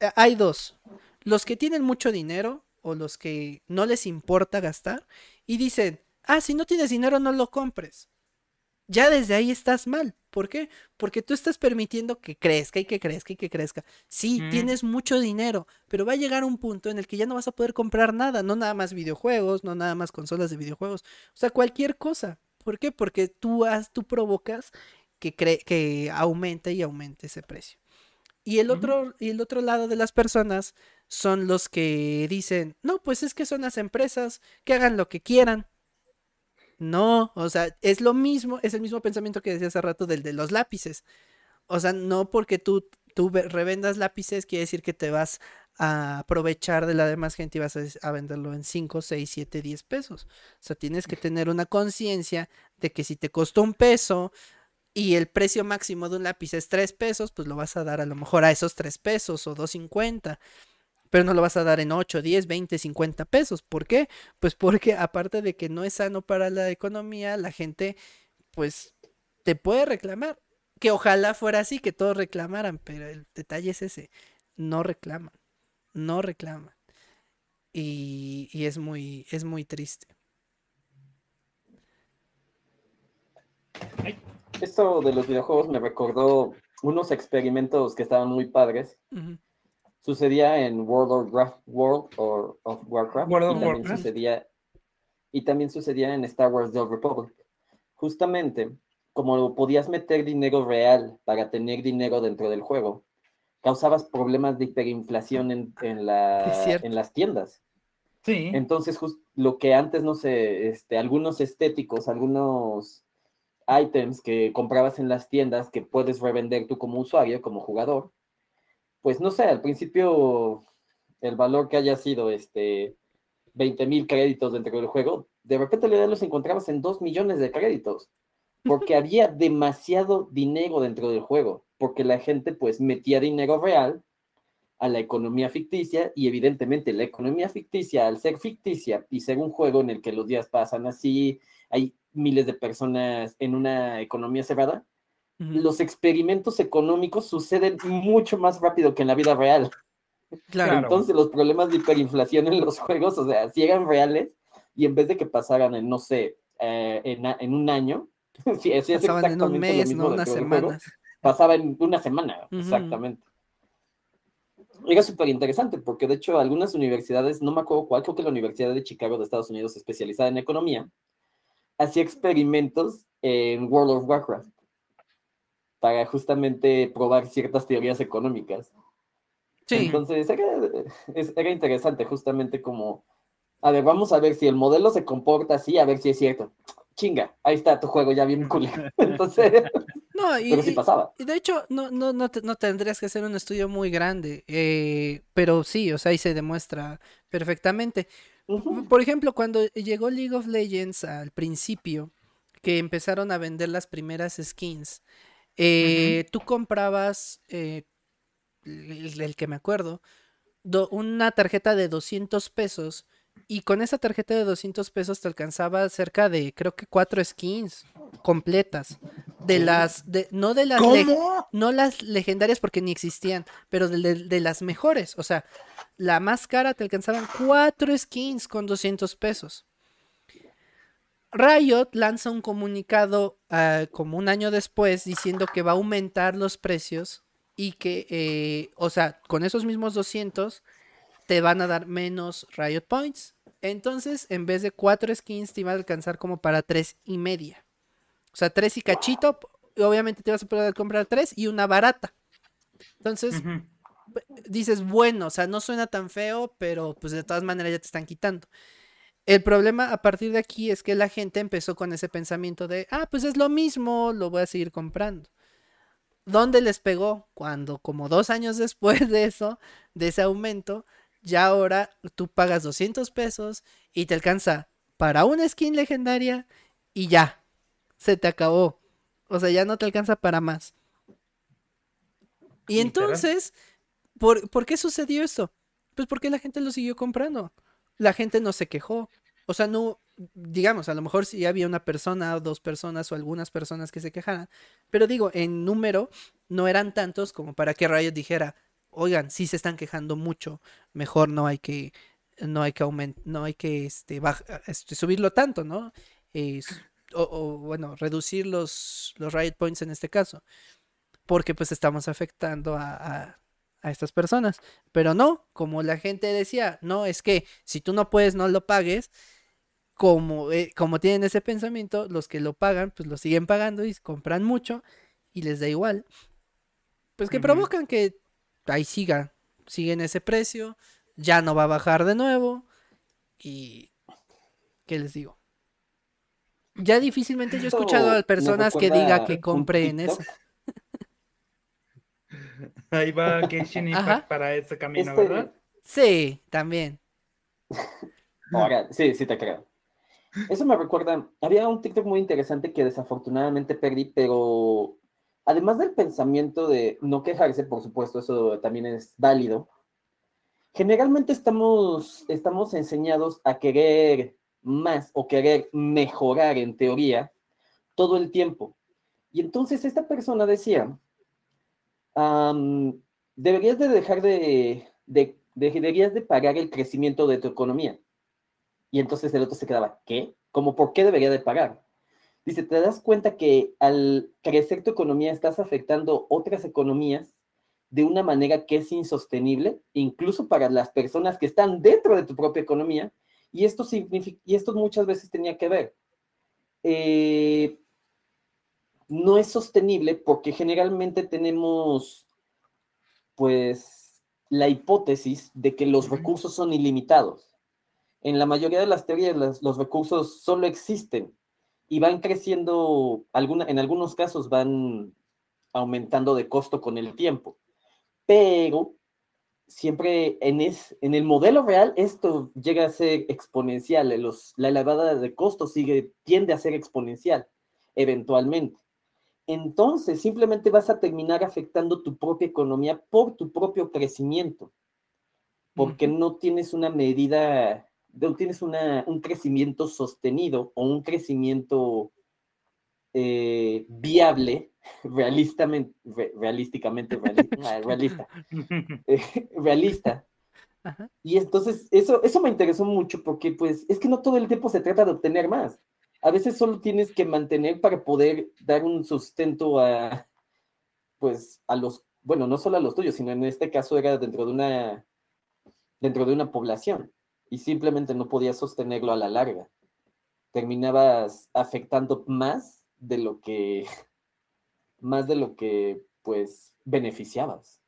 eh, hay dos, los que tienen mucho dinero o los que no les importa gastar y dicen, ah, si no tienes dinero no lo compres ya desde ahí estás mal. ¿Por qué? Porque tú estás permitiendo que crezca y que crezca y que crezca. Sí, tienes mucho dinero, pero va a llegar un punto en el que ya no vas a poder comprar nada, no nada más videojuegos, no nada más consolas de videojuegos, o sea, cualquier cosa. ¿Por qué? Porque tú, has, tú provocas que, que aumente y aumente ese precio. Y el, otro, y el otro lado de las personas son los que dicen, no, pues es que son las empresas que hagan lo que quieran. No, o sea, es lo mismo, es el mismo pensamiento que decía hace rato del de los lápices. O sea, no porque tú, tú revendas lápices quiere decir que te vas a aprovechar de la demás gente y vas a, venderlo en 5, 6, 7, 10 pesos. O sea, tienes que tener una conciencia de que si te costó un peso y el precio máximo de un lápiz es 3 pesos, pues lo vas a dar a lo mejor a esos 3 pesos o 2.50 pero no lo vas a dar en 8, 10, 20, 50 pesos. ¿Por qué? Pues porque aparte de que no es sano para la economía, la gente pues te puede reclamar. Que ojalá fuera así, que todos reclamaran, pero el detalle es ese, no reclaman, no reclaman. Y, y es muy, es muy triste. Esto de los videojuegos me recordó unos experimentos que estaban muy padres sucedía en World of, World of Warcraft. y también Sucedía, y también sucedía en Star Wars The Republic. Justamente, como podías meter dinero real para tener dinero dentro del juego, causabas problemas de hiperinflación en, en, la, en las tiendas. Sí. Entonces, lo que antes, no sé, este, algunos estéticos, algunos items que comprabas en las tiendas que puedes revender tú como usuario, como jugador, pues no sé, al principio el valor que haya sido este 20 mil créditos dentro del juego, de repente le los encontrabas en 2 millones de créditos, porque había demasiado dinero dentro del juego, porque la gente pues metía dinero real a la economía ficticia y evidentemente la economía ficticia, al ser ficticia y ser un juego en el que los días pasan así, hay miles de personas en una economía cerrada, los experimentos económicos suceden mucho más rápido que en la vida real. Claro. Entonces los problemas de hiperinflación en los juegos, o sea, si eran reales y en vez de que pasaran en, no sé, eh, en, un año, si, es pasaban en un mes, no unas semanas. pasaba en una semana, exactamente. Era súper interesante porque de hecho algunas universidades, no me acuerdo cuál, creo que la Universidad de Chicago de Estados Unidos especializada en economía, hacía experimentos en World of Warcraft para justamente probar ciertas teorías económicas. Sí. Entonces, era, interesante justamente como, a ver, vamos a ver si el modelo se comporta así, a ver si es cierto. Chinga, ahí está tu juego ya bien cool. Entonces, no, y, pero sí pasaba. Y de hecho, no, no, no, no, tendrías que hacer un estudio muy grande, eh, pero sí, o sea, ahí se demuestra perfectamente. Por ejemplo, cuando llegó League of Legends al principio, que empezaron a vender las primeras skins, eh, tú comprabas, eh, el, que me acuerdo, una tarjeta de 200 pesos y con esa tarjeta de 200 pesos te alcanzaba cerca de, creo que cuatro skins completas. De las, de, no de las, no las legendarias porque ni existían, pero de, las mejores. O sea, la más cara te alcanzaban cuatro skins con 200 pesos. Riot lanza un comunicado ah, como un año después diciendo que va a aumentar los precios y que, eh, o sea, con esos mismos 200 te van a dar menos Riot Points. Entonces, en vez de cuatro skins, te iba a alcanzar como para tres y media. O sea, tres y cachito. Obviamente te vas a poder comprar tres y una barata. Entonces, dices, bueno, o sea, no suena tan feo, pero pues de todas maneras ya te están quitando. El problema a partir de aquí es que la gente empezó con ese pensamiento de, ah, pues es lo mismo, lo voy a seguir comprando. ¿Dónde les pegó? Cuando como dos años después de eso, de ese aumento, ya ahora tú pagas 200 pesos y te alcanza para una skin legendaria y ya, se te acabó. O sea, ya no te alcanza para más. Y entonces, ¿por, ¿por qué sucedió esto? Pues porque la gente lo siguió comprando la gente no se quejó. O sea, no, digamos, a lo mejor sí había una persona o dos personas o algunas personas que se quejaran, pero digo, en número no eran tantos como para que Riot dijera, oigan, sí se están quejando mucho, mejor no hay que, no hay que aumentar, no hay que este, este, subirlo tanto, ¿no? o, bueno, reducir los, los Riot Points en este caso, porque pues estamos afectando a a estas personas. Pero no, como la gente decía, no, es que si tú no puedes, no lo pagues. Como, eh, como tienen ese pensamiento, los que lo pagan, pues lo siguen pagando y compran mucho y les da igual. Pues que provocan que ahí siga, siguen ese precio, ya no va a bajar de nuevo. Y, ¿qué les digo? Ya difícilmente yo he escuchado a personas que diga que compren eso. Ahí va Genshin Impact para ese camino, este, ¿verdad? Sí, también. Ahora, sí, sí te creo. Eso me recuerda, había un TikTok muy interesante que desafortunadamente perdí, pero además del pensamiento de no quejarse, por supuesto, eso también es válido. Generalmente estamos, estamos enseñados a querer más o querer mejorar en teoría todo el tiempo. Y entonces esta persona decía deberías de dejar de, deberías de pagar el crecimiento de tu economía. Y entonces el otro se quedaba, ¿qué? ¿Cómo por qué debería de pagar? Dice, ¿te das cuenta que al crecer tu economía estás afectando otras economías de una manera que es insostenible, incluso para las personas que están dentro de tu propia economía, y esto, significa, y esto muchas veces tenía que ver. Eh, no es sostenible porque generalmente tenemos, pues, la hipótesis de que los recursos son ilimitados. En la mayoría de las teorías, los recursos solo existen y van creciendo, alguna, en algunos casos van aumentando de costo con el tiempo. Pero siempre en, es, en el modelo real esto llega a ser exponencial, los, la elevada de costo sigue, tiende a ser exponencial eventualmente. Entonces simplemente vas a terminar afectando tu propia economía por tu propio crecimiento, porque no tienes una medida, tienes una, un crecimiento sostenido o un crecimiento eh, viable realistamente, realísticamente, realista, eh, realista. Y entonces eso, eso me interesó mucho porque pues es que no todo el tiempo se trata de obtener más. A veces solo tienes que mantener para poder dar un sustento a, pues, a los, bueno, no solo a los tuyos, sino en este caso era dentro de una, dentro de una población y simplemente no podías sostenerlo a la larga. Terminabas afectando más de lo que más de lo que pues beneficiabas.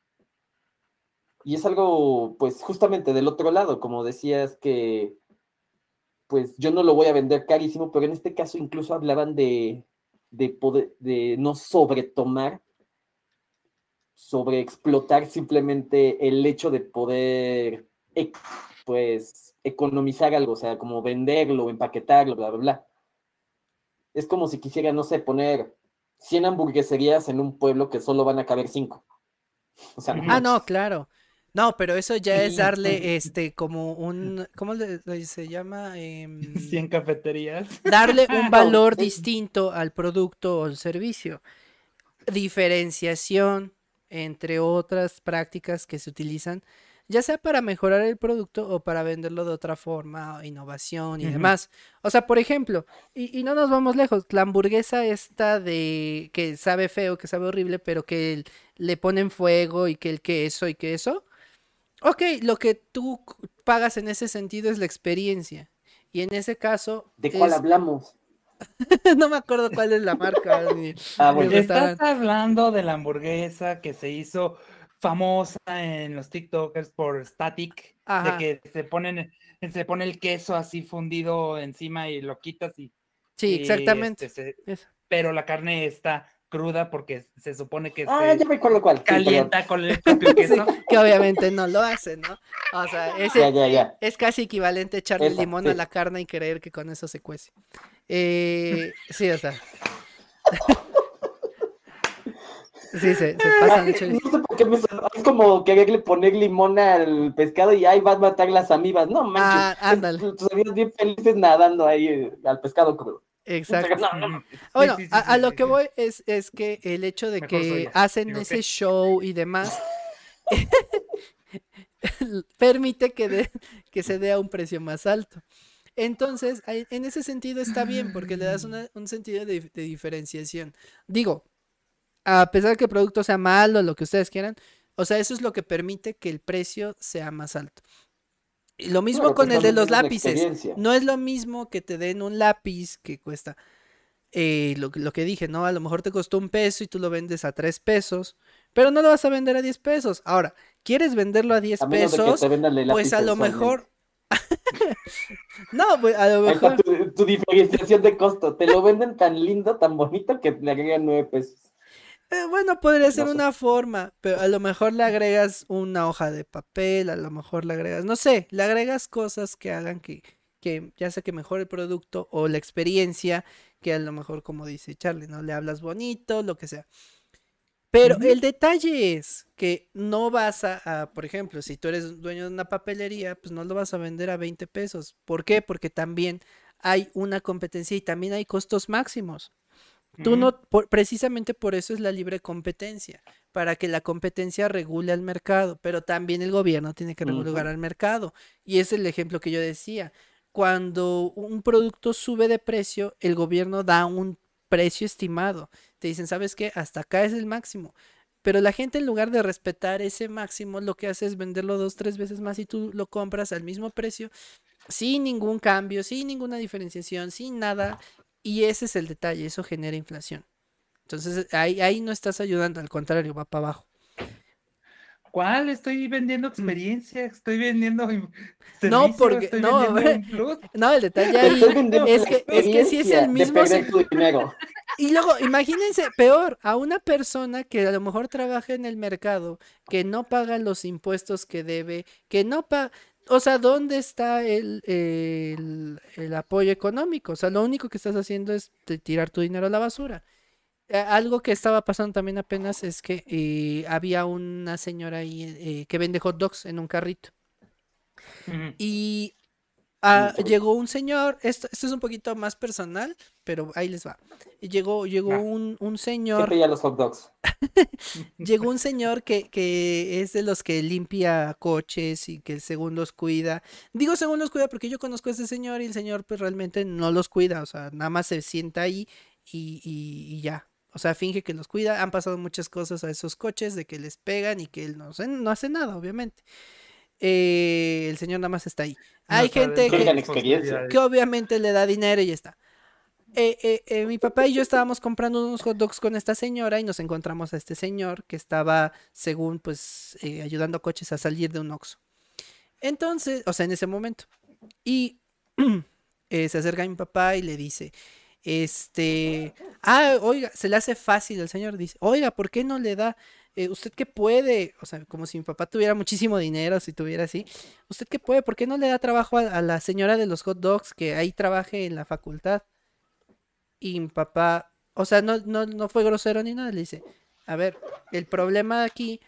Y es algo pues justamente del otro lado, como decías que pues yo no lo voy a vender carísimo, pero en este caso incluso hablaban de, de poder, de no sobretomar, sobreexplotar simplemente el hecho de poder pues economizar algo, o sea, como venderlo, empaquetarlo, bla, bla, bla. Es como si quisiera, no sé, poner 100 hamburgueserías en un pueblo que solo van a caber 5. O sea, ah, no, claro. No, pero eso ya es darle este como un, ¿cómo se llama? 100 em, cafeterías. Darle un valor distinto al producto o el servicio. Diferenciación, entre otras prácticas que se utilizan ya sea para mejorar el producto o para venderlo de otra forma, innovación y demás. O sea, por ejemplo, y, no nos vamos lejos, la hamburguesa esta de que sabe feo, que sabe horrible, pero que le ponen fuego y que el queso y que eso. Ok, lo que tú pagas en ese sentido es la experiencia. Y en ese caso... ¿De cuál hablamos? no me acuerdo cuál es la marca. ah, Estás hablando de la hamburguesa que se hizo famosa en los TikTokers por Static, de que se ponen, se pone el queso así fundido encima y lo quitas y. Sí, exactamente. Este, pero la carne está cruda porque se supone que ah, se cuál. calienta con el propio queso. que obviamente no lo hacen, ¿no? O sea, ese, es casi equivalente a echarle limón a la carne y creer que con eso se cuece. Eh, sí, o sea. Sí, se, se pasan. No sé por qué me es como quererle poner limón al pescado y ahí va a matar las amibas. No manches. Ah, ándale. Tus amigos bien felices nadando ahí eh, al pescado crudo. Exacto. Bueno, a, lo que voy es, es que el hecho de que hacen ese show y demás permite que, que se dé a un precio más alto. Entonces, en ese sentido está bien porque le das un sentido de, de diferenciación. Digo, a pesar de que el producto sea malo, lo que ustedes quieran, o sea, eso es lo que permite que el precio sea más alto. Y lo mismo con el de los lápices. No es lo mismo que te den un lápiz que cuesta eh, lo, que dije, ¿no? A lo mejor te costó un peso y tú lo vendes a tres pesos, pero no lo vas a vender a diez pesos. Ahora, ¿quieres venderlo a diez pesos? Pues a lo mejor... no, pues a lo mejor... Tu, tu, diferenciación de costo. Te lo venden tan lindo, tan bonito que le agregan nueve pesos. Eh, bueno, podría ser una forma, pero a lo mejor le agregas una hoja de papel, a lo mejor le agregas, no sé, le agregas cosas que hagan que, que ya sea que mejore el producto o la experiencia, que a lo mejor, como dice Charlie, ¿no? Le hablas bonito, lo que sea. Pero el detalle es que no vas a, por ejemplo, si tú eres dueño de una papelería, pues no lo vas a vender a 20 pesos. ¿Por qué? Porque también hay una competencia y también hay costos máximos. Tú no, precisamente por eso es la libre competencia, para que la competencia regule al mercado, pero también el gobierno tiene que regular al mercado. Y es el ejemplo que yo decía. Cuando un producto sube de precio, el gobierno da un precio estimado. Te dicen, ¿sabes qué? Hasta acá es el máximo. Pero la gente en lugar de respetar ese máximo, lo que hace es venderlo dos, tres veces más y tú lo compras al mismo precio, sin ningún cambio, sin ninguna diferenciación, sin nada. Y ese es el detalle, eso genera inflación. Entonces ahí, ahí no estás ayudando, al contrario, va para abajo. ¿Cuál? Estoy vendiendo mm. experiencia, estoy vendiendo. no, porque. No, no, el detalle ahí es que, es que si es el mismo. Y luego, imagínense, peor, a una persona que a lo mejor trabaja en el mercado, que no paga los impuestos que debe, que no paga. O sea, ¿dónde está el, el, el apoyo económico? O sea, lo único que estás haciendo es tirar tu dinero a la basura. Eh, algo que estaba pasando también apenas es que eh, había una señora ahí eh, que vende hot dogs en un carrito. Y ah, llegó un señor, esto, esto, es un poquito más personal, pero ahí les va. Llegó, llegó un, un, señor. los hot dogs. llegó un señor que, que, es de los que limpia coches y que según los cuida. Digo según los cuida porque yo conozco a ese señor y el señor pues realmente no los cuida, o sea, nada más se sienta ahí y, y ya. O sea, finge que los cuida. Han pasado muchas cosas a esos coches de que les pegan y que él no, no hace nada, obviamente. Eh, el señor nada más está ahí. Hay gente que, que, obviamente le da dinero y ya está. Eh, eh, mi papá y yo estábamos comprando unos hot dogs con esta señora y nos encontramos a este señor que estaba, según, pues, ayudando a coches a salir de un oxo. Entonces, o sea, en ese momento. Y se acerca a mi papá y le dice, este, ah, oiga, se le hace fácil, el señor dice, oiga, ¿por qué no le da? Eh, usted que puede, o sea, como si mi papá tuviera muchísimo dinero, si tuviera así, usted que puede, ¿por qué no le da trabajo a, la señora de los hot dogs que ahí trabaje en la facultad? Y mi papá, o sea, no, no, no fue grosero ni nada, le dice, a ver, el problema aquí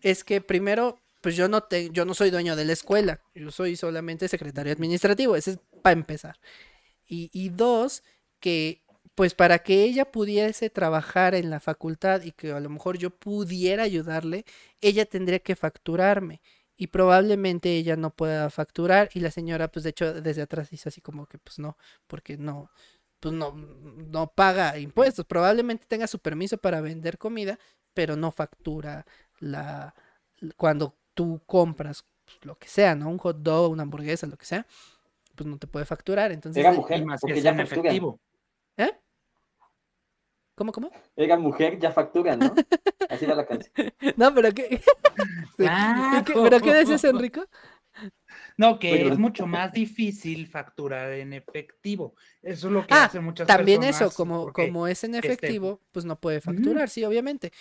es que primero, pues yo no, te, yo no soy dueño de la escuela, yo soy solamente secretario administrativo, ese es para empezar. Y, y dos, que pues para que ella pudiese trabajar en la facultad y que a lo mejor yo pudiera ayudarle, ella tendría que facturarme y probablemente ella no pueda facturar y la señora pues de hecho desde atrás dice así como que pues no, porque no pues no no paga impuestos, probablemente tenga su permiso para vender comida, pero no factura la cuando tú compras pues, lo que sea, ¿no? Un hot dog, una hamburguesa, lo que sea, pues no te puede facturar, entonces mujer, porque ya efectivo. ¿Eh? ¿Cómo, cómo? Oiga, mujer, ya factura, ¿no? Así va la canción. No, pero ¿qué? ¿Pero qué decías, Enrico? No, que es mucho más difícil facturar en efectivo. Eso es lo que ah, hacen muchas también personas. También eso, como, como es en este efectivo, pues no puede facturar, sí, obviamente.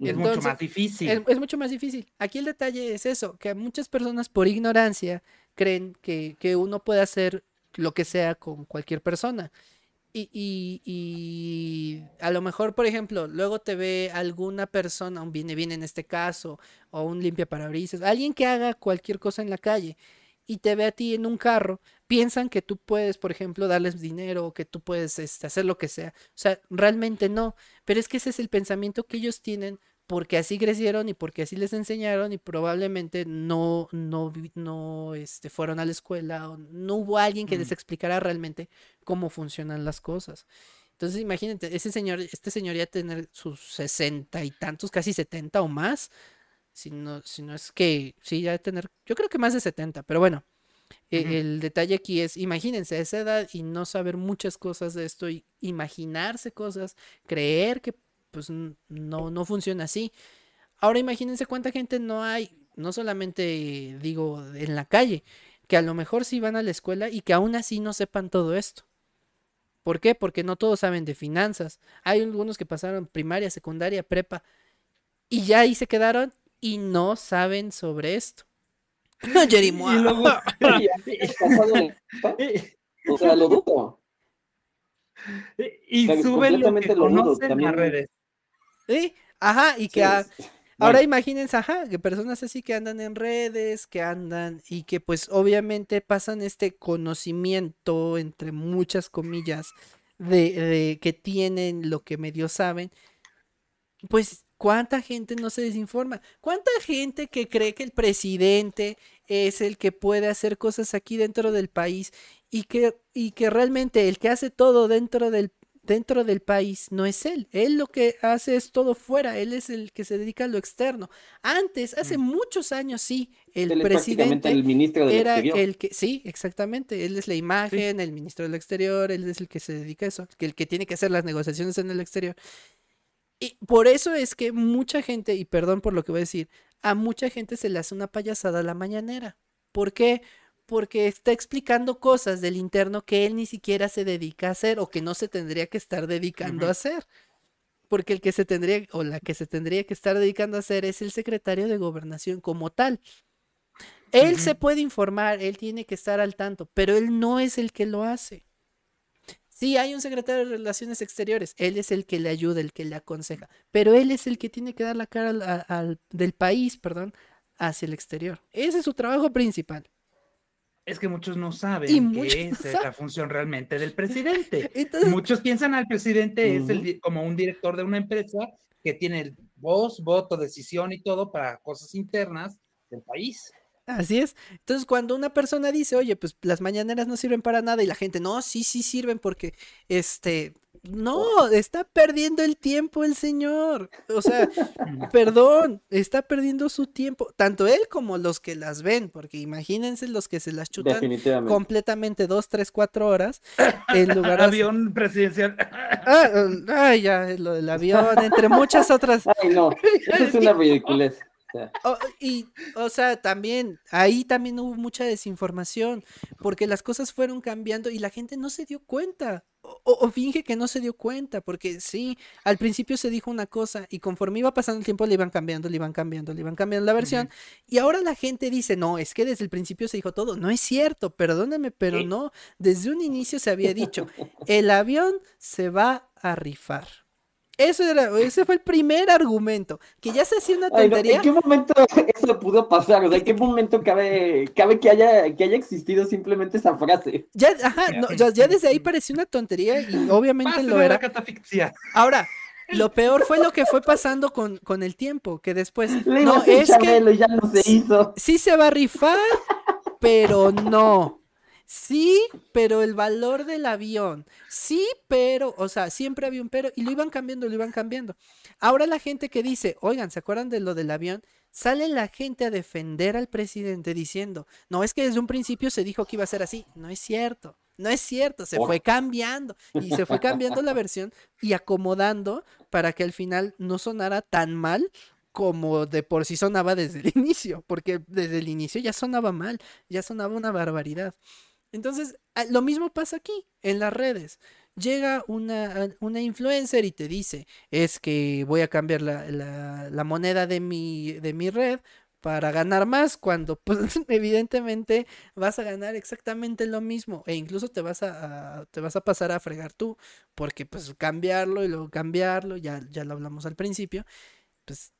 Es mucho más difícil. Es, mucho más difícil. Aquí el detalle es eso, que muchas personas por ignorancia creen que, que uno puede hacer lo que sea con cualquier persona. Y, y, a lo mejor, por ejemplo, luego te ve alguna persona, un viene bien en este caso, o un limpia parabrisas, alguien que haga cualquier cosa en la calle y te ve a ti en un carro, piensan que tú puedes, por ejemplo, darles dinero o que tú puedes este, hacer lo que sea. O sea, realmente no. Pero es que ese es el pensamiento que ellos tienen porque así crecieron y porque así les enseñaron y probablemente no, no, no este, fueron a la escuela o no hubo alguien que les mm. explicara realmente cómo funcionan las cosas. Entonces imagínate, ese señor, este señor ya tener sus sesenta y tantos, casi setenta o más, si no, si no es que, sí, ya tener, yo creo que más de setenta, pero bueno, e, el detalle aquí es, imagínense a esa edad y no saber muchas cosas de esto y imaginarse cosas, creer que pues no, no funciona así. Ahora imagínense cuánta gente no hay, no solamente digo en la calle, que a lo mejor sí van a la escuela y que aún así no sepan todo esto. ¿Por qué? Porque no todos saben de finanzas. Hay algunos que pasaron primaria, secundaria, prepa y ya ahí se quedaron y no saben sobre esto. y luego... o sea, lo dudo. Y suben lo que conocen las redes. Sí, ajá, y que ahora imagínense, ajá, que personas así que andan en redes, que andan y que pues obviamente pasan este conocimiento, entre muchas comillas, de, de que tienen lo que medio saben, pues ¿Cuánta gente no se desinforma? ¿Cuánta gente que cree que el presidente es el que puede hacer cosas aquí dentro del país y que, y que realmente el que hace todo dentro del, dentro del país no es él. Él lo que hace es todo fuera, él es el que se dedica a lo externo. Antes, hace mm. muchos años, sí, el presidente el ministro del era el que, sí, exactamente, él es la imagen, el ministro del exterior, él es el que se dedica a eso, el que tiene que hacer las negociaciones en el exterior. Y por eso es que mucha gente, y perdón por lo que voy a decir, a mucha gente se le hace una payasada a la mañanera. ¿Por qué? Porque está explicando cosas del interno que él ni siquiera se dedica a hacer o que no se tendría que estar dedicando a hacer. Porque el que se tendría o la que se tendría que estar dedicando a hacer es el secretario de gobernación como tal. Él se puede informar, él tiene que estar al tanto, pero él no es el que lo hace. Sí, hay un secretario de Relaciones Exteriores, él es el que le ayuda, el que le aconseja, pero él es el que tiene que dar la cara al, del país, perdón, hacia el exterior. Ese es su trabajo principal. Es que muchos no saben que es la función realmente del presidente. muchos piensan al presidente es el, como un director de una empresa que tiene voz, voto, decisión y todo para cosas internas del país. Así es. Entonces, cuando una persona dice, oye, pues las mañaneras no sirven para nada, y la gente, no, sí, sí sirven porque, este, no, está perdiendo el tiempo el señor. O sea, perdón, está perdiendo su tiempo. Tanto él como los que las ven, porque imagínense los que se las chutan completamente dos, tres, cuatro horas en lugar de... Avión presidencial. Ah, ay, ya, lo del avión, entre muchas otras. Ay, no, eso es una ridiculez. Y, o sea, también, ahí también hubo mucha desinformación, porque las cosas fueron cambiando y la gente no se dio cuenta. O, finge que no se dio cuenta, porque sí, al principio se dijo una cosa y conforme iba pasando el tiempo le iban cambiando, le iban cambiando, le iban cambiando la versión. Y ahora la gente dice, no, es que desde el principio se dijo todo. No es cierto, perdóname, pero no. Desde un inicio se había dicho, el avión se va a rifar. Eso era, ese fue el primer argumento, que ya se hacía una tontería. ¿En qué momento eso pudo pasar? O sea, ¿en qué momento cabe, cabe que haya, que haya existido simplemente esa frase? Ya, ajá, ya, desde ahí pareció una tontería y obviamente lo era. Ahora, lo peor fue lo que fue pasando con, con el tiempo, que después. no, es que ya no se hizo. Sí se va a rifar, pero no. Sí, pero el valor del avión. Sí, pero, o sea, siempre había un pero y lo iban cambiando, lo iban cambiando. Ahora la gente que dice, oigan, ¿se acuerdan de lo del avión? Sale la gente a defender al presidente diciendo, no, es que desde un principio se dijo que iba a ser así. No es cierto, no es cierto, se fue cambiando y se fue cambiando la versión y acomodando para que al final no sonara tan mal como de por sí sonaba desde el inicio, porque desde el inicio ya sonaba mal, ya sonaba una barbaridad. Entonces, ah, lo mismo pasa aquí, en las redes. Llega una, una influencer y te dice, es que voy a cambiar la, moneda de mi, de mi red para ganar más cuando pues evidentemente vas a ganar exactamente lo mismo e incluso te vas a, te vas a pasar a fregar tú porque pues cambiarlo y luego cambiarlo ya ya lo hablamos al principio pues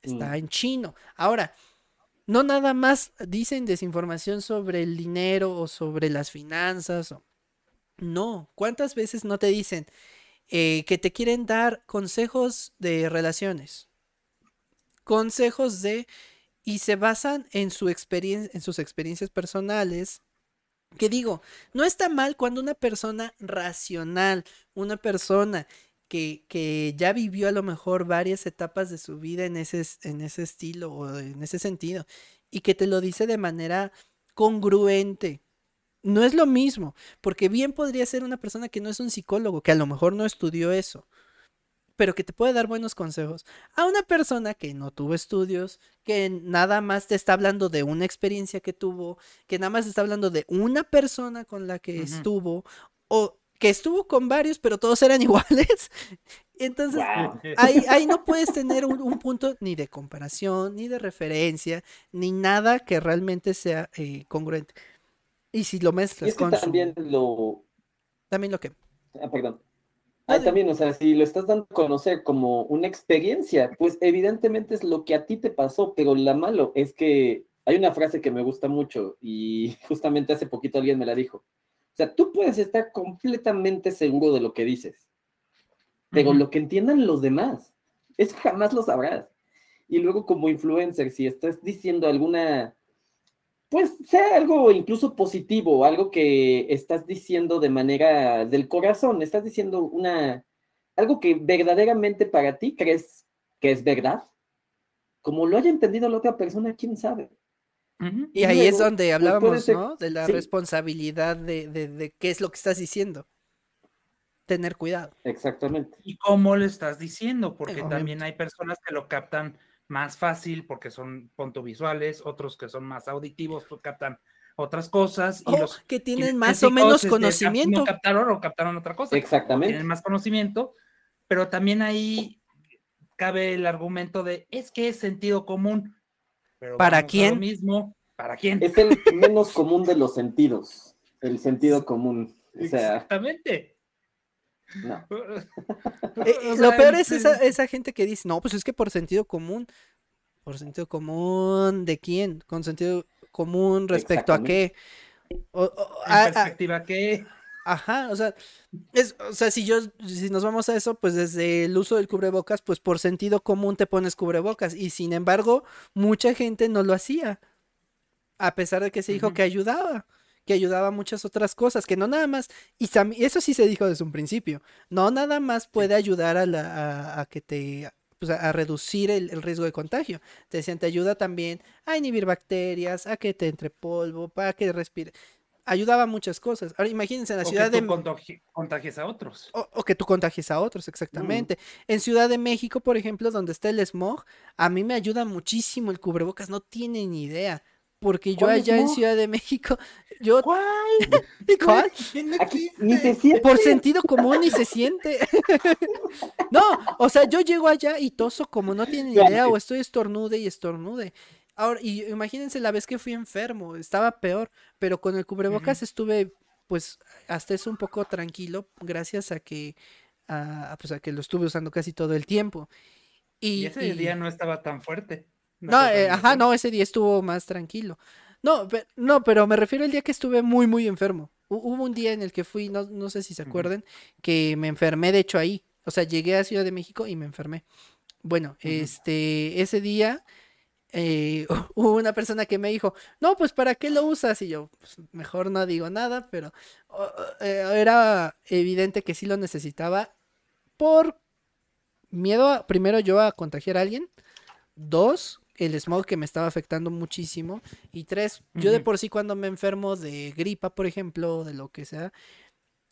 está mm. en chino ahora no nada más dicen desinformación sobre el dinero o sobre las finanzas. No, ¿cuántas veces no te dicen eh, que te quieren dar consejos de relaciones? Consejos de... y se basan en, su en sus experiencias personales. Que digo, no está mal cuando una persona racional, una persona que, ya vivió a lo mejor varias etapas de su vida en ese, en ese estilo o en ese sentido y que te lo dice de manera congruente. No es lo mismo, porque bien podría ser una persona que no es un psicólogo, que a lo mejor no estudió eso, pero que te puede dar buenos consejos. A una persona que no tuvo estudios, que nada más te está hablando de una experiencia que tuvo, que nada más te está hablando de una persona con la que estuvo, o que estuvo con varios, pero todos eran iguales. Entonces, ahí, no puedes tener un, punto ni de comparación, ni de referencia, ni nada que realmente sea eh, congruente. Y si lo mezclas con también lo... También lo que... Ah, perdón. Ah, también, o sea, si lo estás dando a conocer como una experiencia, pues evidentemente es lo que a ti te pasó, pero la malo es que hay una frase que me gusta mucho y justamente hace poquito alguien me la dijo o sea, tú puedes estar completamente seguro de lo que dices, pero lo que entiendan los demás, eso jamás lo sabrás. Y luego como influencer, si estás diciendo alguna, pues sea algo incluso positivo, algo que estás diciendo de manera del corazón, estás diciendo una, algo que verdaderamente para ti crees que es verdad. Como lo haya entendido la otra persona, quién sabe. Y, ahí es donde pues, hablábamos, ¿no? De la responsabilidad de, de, qué es lo que estás diciendo. Tener cuidado. Exactamente. Y cómo lo estás diciendo, porque también hay personas que lo captan más fácil porque son punto visuales, otros que son más auditivos, pues captan otras cosas. Y los que tienen más o menos este, conocimiento. No captaron o captaron otra cosa. Exactamente. Tienen más conocimiento, pero también ahí cabe el argumento de es que es sentido común. ¿Para quién? Lo mismo, ¿para quién? Es el menos común de los sentidos, el sentido común. Exactamente. No. Eh, eh, lo peor es esa, esa, gente que dice, no, pues es que por sentido común. ¿Por sentido común de quién? ¿Con sentido común respecto a qué? O, perspectiva qué? Ajá, o sea, es, o sea, si yo, si nos vamos a eso, pues desde el uso del cubrebocas, pues por sentido común te pones cubrebocas. Y sin embargo, mucha gente no lo hacía. A pesar de que se dijo que ayudaba que ayudaba a muchas otras cosas, que no nada más, y eso sí se dijo desde un principio, no nada más puede ayudar a, la, a, que te, pues a, reducir el, riesgo de contagio. Te decían, te ayuda también a inhibir bacterias, a que te entre polvo, para que respire. Ayudaba a muchas cosas. Ahora imagínense en la ciudad que tú de. contagies a otros. O, que tú contagies a otros, exactamente. En Ciudad de México, por ejemplo, donde está el smog, a mí me ayuda muchísimo el cubrebocas, no tienen ni idea porque yo allá en Ciudad de México, yo... ¿Cuál? ¿Cuál? ni se siente. Por sentido común ni se siente. no, o sea, yo llego allá y toso como no tienen idea o estoy estornude y estornude. Ahora, y imagínense la vez que fui enfermo, estaba peor, pero con el cubrebocas estuve, pues, hasta eso un poco tranquilo, gracias a que, a, pues, a que lo estuve usando casi todo el tiempo. Y, ese día no estaba tan fuerte. No, eh, ajá, no, ese día estuvo más tranquilo. No, no, pero me refiero al día que estuve muy, muy enfermo. Hubo un día en el que fui, no, no sé si se acuerdan, que me enfermé de hecho ahí. O sea, llegué a Ciudad de México y me enfermé. Bueno, este, ese día eh, hubo una persona que me dijo, no, pues ¿para qué lo usas? Y yo, pues, mejor no digo nada, pero eh, era evidente que sí lo necesitaba por miedo, primero yo a contagiar a alguien, dos, el smog que me estaba afectando muchísimo. Y tres, yo de por sí cuando me enfermo de gripa, por ejemplo, de lo que sea,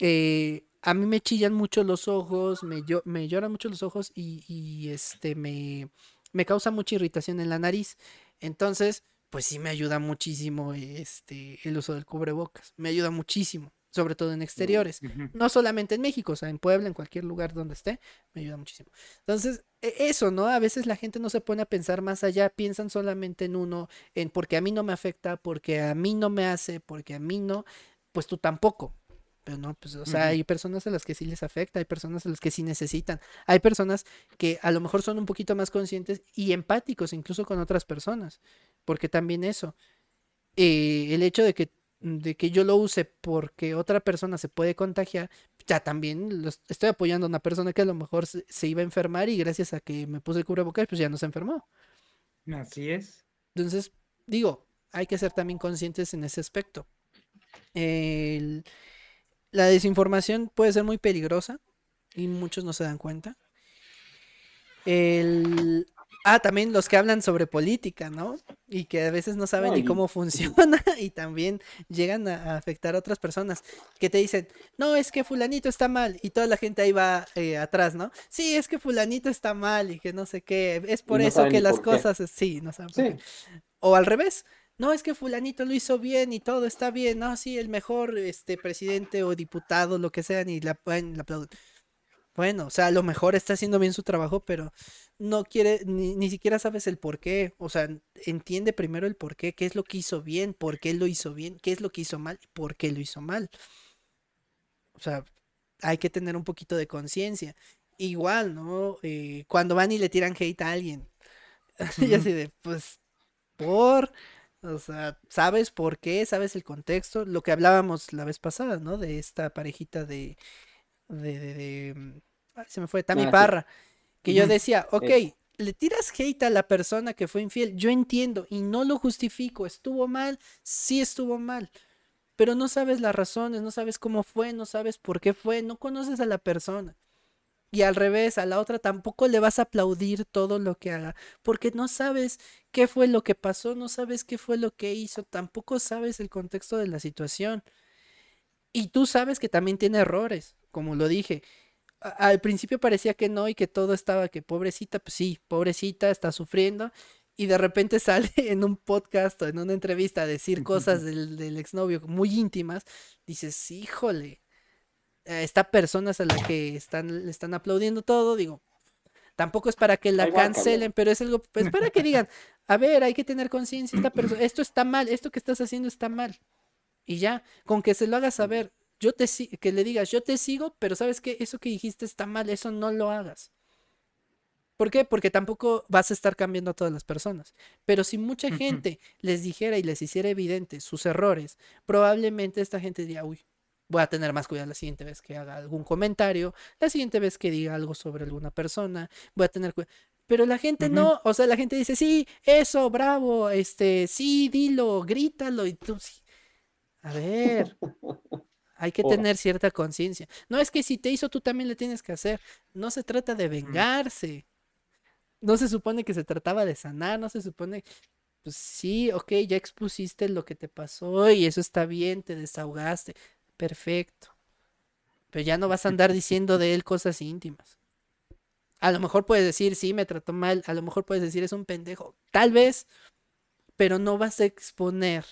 eh, a mí me chillan mucho los ojos, me, me lloran mucho los ojos y, este me, me causa mucha irritación en la nariz. Entonces, pues sí me ayuda muchísimo este, el uso del cubrebocas. Me ayuda muchísimo sobre todo en exteriores. No solamente en México, o sea, en Puebla, en cualquier lugar donde esté, me ayuda muchísimo. Entonces, e, eso, ¿no? A veces la gente no se pone a pensar más allá, piensan solamente en uno, en porque a mí no me afecta, porque a mí no me hace, porque a mí no, pues tú tampoco. Pero no, pues, o sea, hay personas a las que sí les afecta, hay personas a las que sí necesitan, hay personas que a lo mejor son un poquito más conscientes y empáticos incluso con otras personas, porque también eso, eh, el hecho de que de que yo lo use porque otra persona se puede contagiar, ya también estoy apoyando a una persona que a lo mejor se, iba a enfermar y gracias a que me puse el cubrebocas, pues ya no se enfermó. Así es. Entonces, digo, hay que ser también conscientes en ese aspecto. La desinformación puede ser muy peligrosa y muchos no se dan cuenta. El, Ah, también los que hablan sobre política, ¿no? Y que a veces no saben ni cómo funciona y también llegan a, afectar a otras personas que te dicen, no, es que fulanito está mal y toda la gente ahí va eh, atrás, ¿no? Sí, es que fulanito está mal y que no sé qué, es por eso que las cosas, sí, no saben. O al revés, no, es que fulanito lo hizo bien y todo está bien, no, sí, el mejor este presidente o diputado, lo que sea, ni la, la aplauden. Bueno, o sea, a lo mejor está haciendo bien su trabajo, pero no quiere, ni, ni, siquiera sabes el por qué. O sea, entiende primero el por qué, qué es lo que hizo bien, por qué lo hizo bien, qué es lo que hizo mal y por qué lo hizo mal. O sea, hay que tener un poquito de conciencia. Igual, ¿no? Eh, cuando van y le tiran hate a alguien. y así de, pues, por. O sea, ¿sabes por qué? ¿Sabes el contexto? Lo que hablábamos la vez pasada, ¿no? De esta parejita de. de, de, de se me fue, Tami ah, Parra, que yo decía, ok, le tiras hate a la persona que fue infiel, yo entiendo y no lo justifico, estuvo mal, sí estuvo mal, pero no sabes las razones, no sabes cómo fue, no sabes por qué fue, no conoces a la persona. Y al revés, a la otra tampoco le vas a aplaudir todo lo que haga, porque no sabes qué fue lo que pasó, no sabes qué fue lo que hizo, tampoco sabes el contexto de la situación. Y tú sabes que también tiene errores, como lo dije. al principio parecía que no y que todo estaba que pobrecita, pues sí, pobrecita, está sufriendo. Y de repente sale en un podcast o en una entrevista a decir cosas del, del exnovio muy íntimas. Dices, híjole, esta persona a la que están, le están aplaudiendo todo, digo, tampoco es para que la cancelen, pero es algo, pues para que digan, a ver, hay que tener conciencia, esta persona, esto está mal, esto que estás haciendo está mal. Y ya, con que se lo hagas saber, yo te que le digas, yo te sigo, pero sabes que eso que dijiste está mal, eso no lo hagas. ¿Por qué? Porque tampoco vas a estar cambiando a todas las personas. Pero si mucha gente les dijera y les hiciera evidente sus errores, probablemente esta gente diría, uy, voy a tener más cuidado la siguiente vez que haga algún comentario, la siguiente vez que diga algo sobre alguna persona, voy a tener cuidado. Pero la gente no, o sea, la gente dice, sí, eso, bravo, este, sí, dilo, grítalo, y tú sí. A ver, hay que tener cierta conciencia. No es que si te hizo, tú también le tienes que hacer. No se trata de vengarse. No se supone que se trataba de sanar, no se supone, pues sí, ok, ya expusiste lo que te pasó y eso está bien, te desahogaste perfecto. Pero ya no vas a andar diciendo de él cosas íntimas. A lo mejor puedes decir, sí, me trató mal. A lo mejor puedes decir, es un pendejo. Tal vez, pero no vas a exponer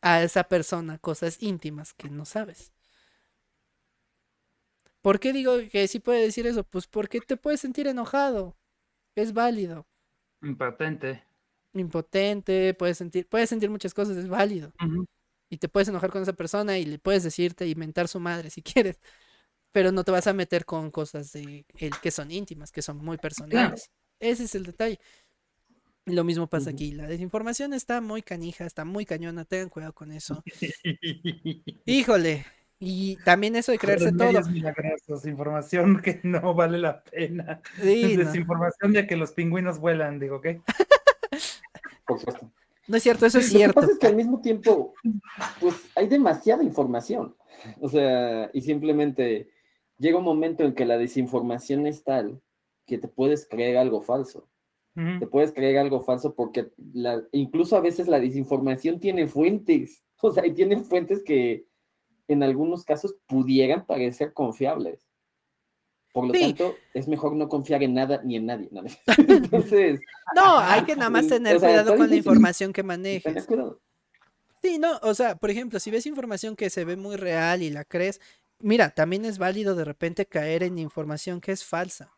a esa persona cosas íntimas que no sabes. ¿Por qué digo que sí puede decir eso? Pues porque te puedes sentir enojado. Es válido. Impotente. Impotente, puedes sentir, puedes sentir muchas cosas, es válido y te puedes enojar con esa persona y le puedes decirte y mentar su madre si quieres, pero no te vas a meter con cosas de el que son íntimas, que son muy personales. Ese es el detalle. Lo mismo pasa aquí. La desinformación está muy canija, está muy cañona. Tengan cuidado con eso. Híjole. Y también eso de creerse todo. información que no vale la pena. Desinformación de que los pingüinos vuelan, digo, ¿qué? Por supuesto. No es cierto, eso es cierto. Lo que pasa es que al mismo tiempo, pues hay demasiada información. O sea, y simplemente llega un momento en que la desinformación es tal que te puedes creer algo falso. Te puedes creer algo falso porque la, incluso a veces la desinformación tiene fuentes. O sea, y tiene fuentes que en algunos casos pudieran parecer confiables. Por lo tanto, es mejor no confiar en nada ni en nadie. Entonces. No, hay que nada más tener cuidado con la información que manejes. Sí, no, o sea, por ejemplo, si ves información que se ve muy real y la crees, mira, también es válido de repente caer en información que es falsa.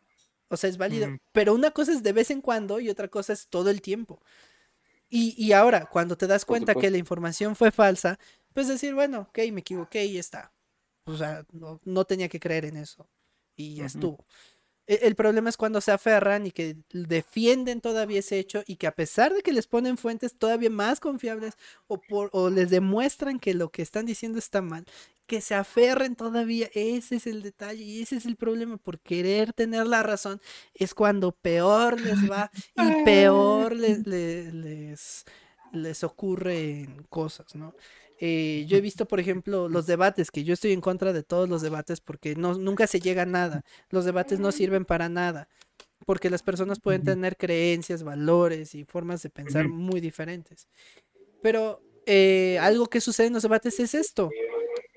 O sea, es válido. Pero una cosa es de vez en cuando y otra cosa es todo el tiempo. Y, y ahora, cuando te das cuenta que la información fue falsa, pues decir, bueno, ok, me equivoqué y ya está. O sea, no, no tenía que creer en eso y ya estuvo. E, el problema es cuando se aferran y que defienden todavía ese hecho y que a pesar de que les ponen fuentes todavía más confiables o, por, o les demuestran que lo que están diciendo está mal, que se aferren todavía, ese es el detalle y ese es el problema por querer tener la razón, es cuando peor les va y peor les, les, les, les ocurren cosas, ¿no? Eh, yo he visto, por ejemplo, los debates, que yo estoy en contra de todos los debates porque no, nunca se llega a nada. Los debates no sirven para nada, porque las personas pueden tener creencias, valores y formas de pensar muy diferentes. Pero eh, algo que sucede en los debates es esto,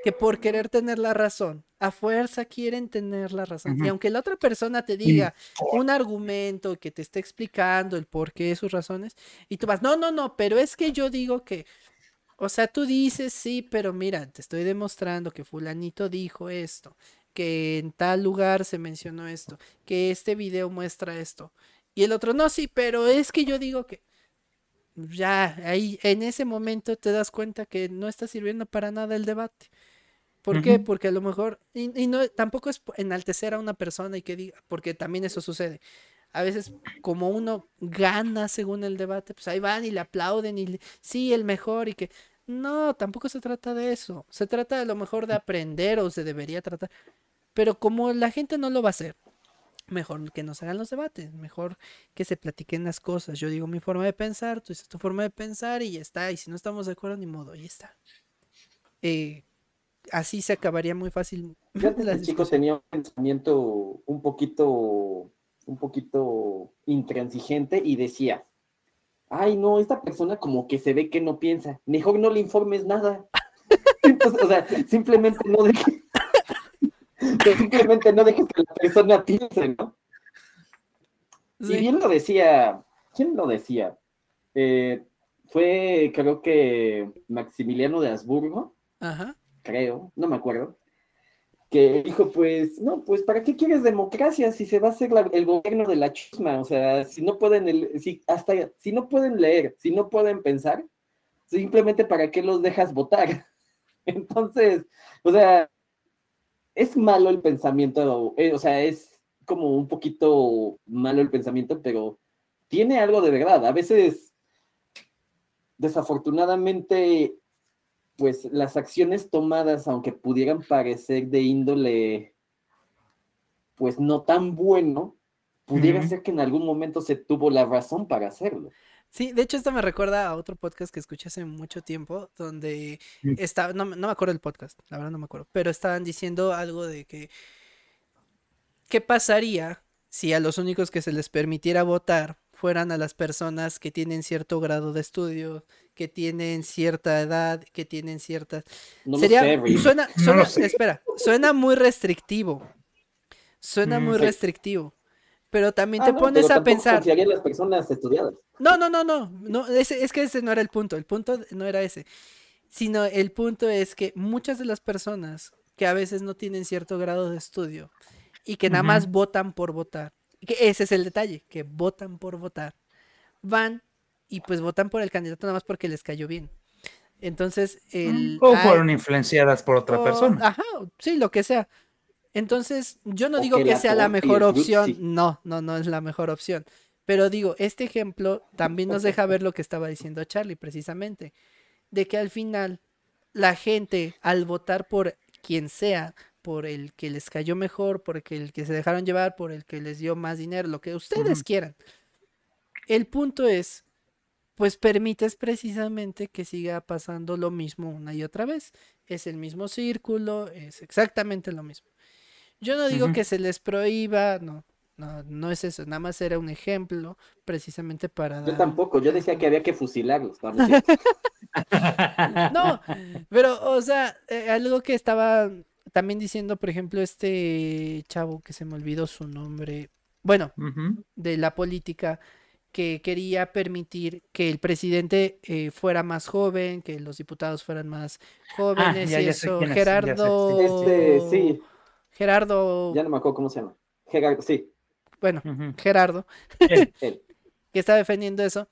que por querer tener la razón, a fuerza quieren tener la razón. Y aunque la otra persona te diga un argumento que te esté explicando el porqué de sus razones, y tú vas, no, no, no, pero es que yo digo que o sea, tú dices, sí, pero mira, te estoy demostrando que fulanito dijo esto, que en tal lugar se mencionó esto, que este video muestra esto. Y el otro, no, sí, pero es que yo digo que ya ahí en ese momento te das cuenta que no está sirviendo para nada el debate. ¿Por qué? Porque a lo mejor, y, y, no, tampoco es enaltecer a una persona y que diga, porque también eso sucede. A veces, como uno gana según el debate, pues ahí van y le aplauden y sí, el mejor y que no, tampoco se trata de eso. Se trata a lo mejor de aprender o se debería tratar. Pero como la gente no lo va a hacer, mejor que nos hagan los debates, mejor que se platiquen las cosas. Yo digo mi forma de pensar, tú dices tu forma de pensar y ya está. Y si no estamos de acuerdo, ni modo, ya está. Eh, así se acabaría muy fácil. el chico tenía un pensamiento un poquito, un poquito intransigente y decía, ay no, esta persona como que se ve que no piensa, mejor no le informes nada. o sea, simplemente no dejes, simplemente no dejes que la persona piense, ¿no? Y bien lo decía, ¿quién lo decía? Eh, fue, creo que Maximiliano de Habsburgo, Ajá. creo, no me acuerdo, que dijo, pues, no, pues, ¿para qué quieres democracia si se va a hacer el gobierno de la chusma? O sea, si no pueden, si, hasta, si no pueden leer, si no pueden pensar, simplemente ¿para qué los dejas votar? Entonces, o sea, es malo el pensamiento, eh, o sea, es como un poquito malo el pensamiento, pero tiene algo de verdad. A veces, desafortunadamente, pues las acciones tomadas, aunque pudieran parecer de índole, pues no tan bueno, pudiera ser que en algún momento se tuvo la razón para hacerlo. Sí, de hecho esto me recuerda a otro podcast que escuché hace mucho tiempo, donde estaba, no, no me acuerdo del podcast, la verdad no me acuerdo, pero estaban diciendo algo de que, ¿qué pasaría si a los únicos que se les permitiera votar fueran a las personas que tienen cierto grado de estudio, que tienen cierta edad, que tienen cierta... Sería... suena, suena espera, suena muy restrictivo. Suena mm, muy restrictivo. Pero también ah, te pones a pensar. las personas estudiadas. No, no, no, no. no es que ese no era el punto. El punto no era ese. Sino el punto es que muchas de las personas que a veces no tienen cierto grado de estudio y que nada más votan por votar, que ese es el detalle, que votan por votar, van y pues votan por el candidato nada más porque les cayó bien. Entonces, el... O fueron influenciadas por otra persona. Ajá, sí, lo que sea. Entonces, yo no digo que sea la mejor opción, no, no, no es la mejor opción. Pero digo, este ejemplo también nos deja ver lo que estaba diciendo Charlie precisamente, de que al final la gente al votar por quien sea, por el que les cayó mejor, por el que se dejaron llevar, por el que les dio más dinero, lo que ustedes quieran. El punto es, pues permites precisamente que siga pasando lo mismo una y otra vez. Es el mismo círculo, es exactamente lo mismo. Yo no digo que se les prohíba, no, no, no es eso, nada más era un ejemplo precisamente para... Yo tampoco, yo decía que había que fusilarlos. no, pero, o sea, eh, algo que estaba también diciendo, por ejemplo, este chavo que se me olvidó su nombre, bueno, de la política, que quería permitir que el presidente eh, fuera más joven, que los diputados fueran más ah, jóvenes y eso. Gerardo. Este, sí. Gerardo. Ya no me acuerdo cómo se llama. Gerardo, sí. Bueno, Gerardo. que está defendiendo eso.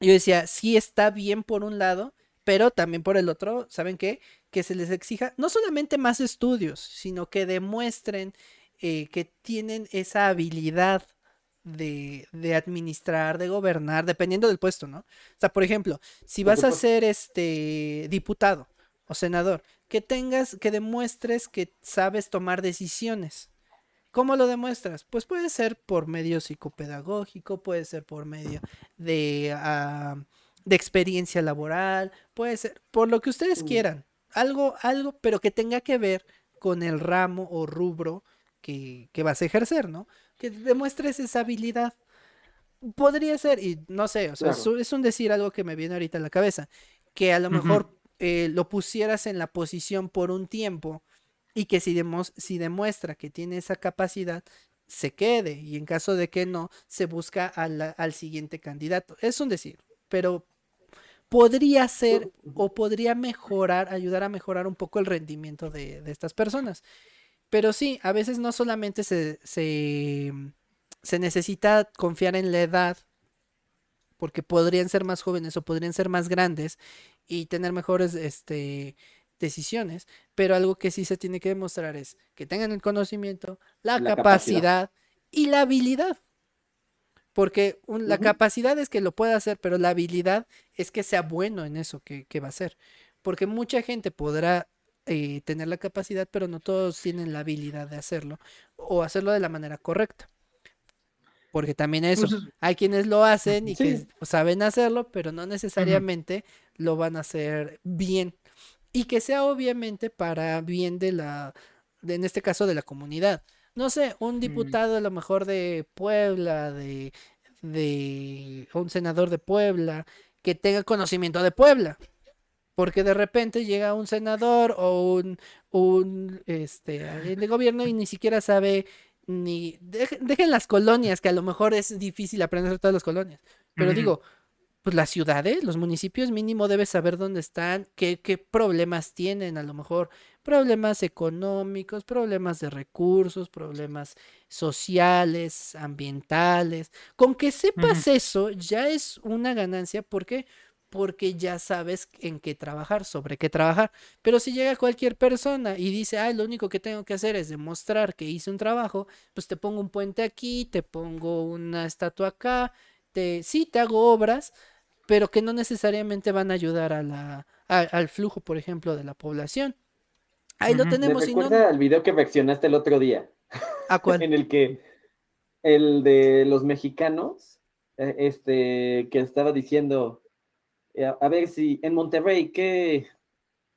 Yo decía, sí está bien por un lado, pero también por el otro, ¿saben qué? Que se les exija no solamente más estudios, sino que demuestren eh, que tienen esa habilidad de, de, administrar, de gobernar, dependiendo del puesto, ¿no? O sea, por ejemplo, si vas a ser este diputado o senador, que tengas, que demuestres que sabes tomar decisiones. ¿Cómo lo demuestras? Pues puede ser por medio psicopedagógico, puede ser por medio de ah, de experiencia laboral, puede ser por lo que ustedes quieran, algo, algo, pero que tenga que ver con el ramo o rubro que, vas a ejercer, ¿no? Que demuestres esa habilidad. Podría ser, y no sé, o sea, es un decir algo que me viene ahorita a la cabeza, que a lo mejor eh, lo pusieras en la posición por un tiempo y que si, si demuestra que tiene esa capacidad, se quede y en caso de que no, se busca al siguiente candidato. Es un decir, pero podría ser o podría mejorar, ayudar a mejorar un poco el rendimiento de, estas personas. Pero sí, a veces no solamente se, se, necesita confiar en la edad, porque podrían ser más jóvenes o podrían ser más grandes y tener mejores este, decisiones, pero algo que sí se tiene que demostrar es que tengan el conocimiento, la, capacidad, y la habilidad. Porque la capacidad es que lo pueda hacer, pero la habilidad es que sea bueno en eso que, va a hacer. Porque mucha gente podrá eh, tener la capacidad, pero no todos tienen la habilidad de hacerlo o hacerlo de la manera correcta. Porque también eso, pues, hay quienes lo hacen y que saben hacerlo, pero no necesariamente lo van a hacer bien. Y que sea obviamente para bien de la, de, en este caso de la comunidad. No sé, un diputado a lo mejor de Puebla, de, de un senador de Puebla, que tenga conocimiento de Puebla. Porque de repente llega un senador o un, un este, de gobierno y ni siquiera sabe ni dejen, las colonias, que a lo mejor es difícil aprender todas las colonias. Pero digo, pues las ciudades, los municipios mínimo debes saber dónde están, qué, qué problemas tienen, a lo mejor problemas económicos, problemas de recursos, problemas sociales, ambientales. Con que sepas eso ya es una ganancia. ¿Por qué? Porque ya sabes en qué trabajar, sobre qué trabajar. Pero si llega cualquier persona y dice, ay, lo único que tengo que hacer es demostrar que hice un trabajo, pues te pongo un puente aquí, te pongo una estatua acá, te, sí, te hago obras, pero que no necesariamente van a ayudar a la, al flujo, por ejemplo, de la población. Ahí lo tenemos. ¿Te recuerda el video que reaccionaste el otro día? ¿A cuál? en el que el de los mexicanos, eh, este, que estaba diciendo, a, ver si en Monterrey, ¿qué,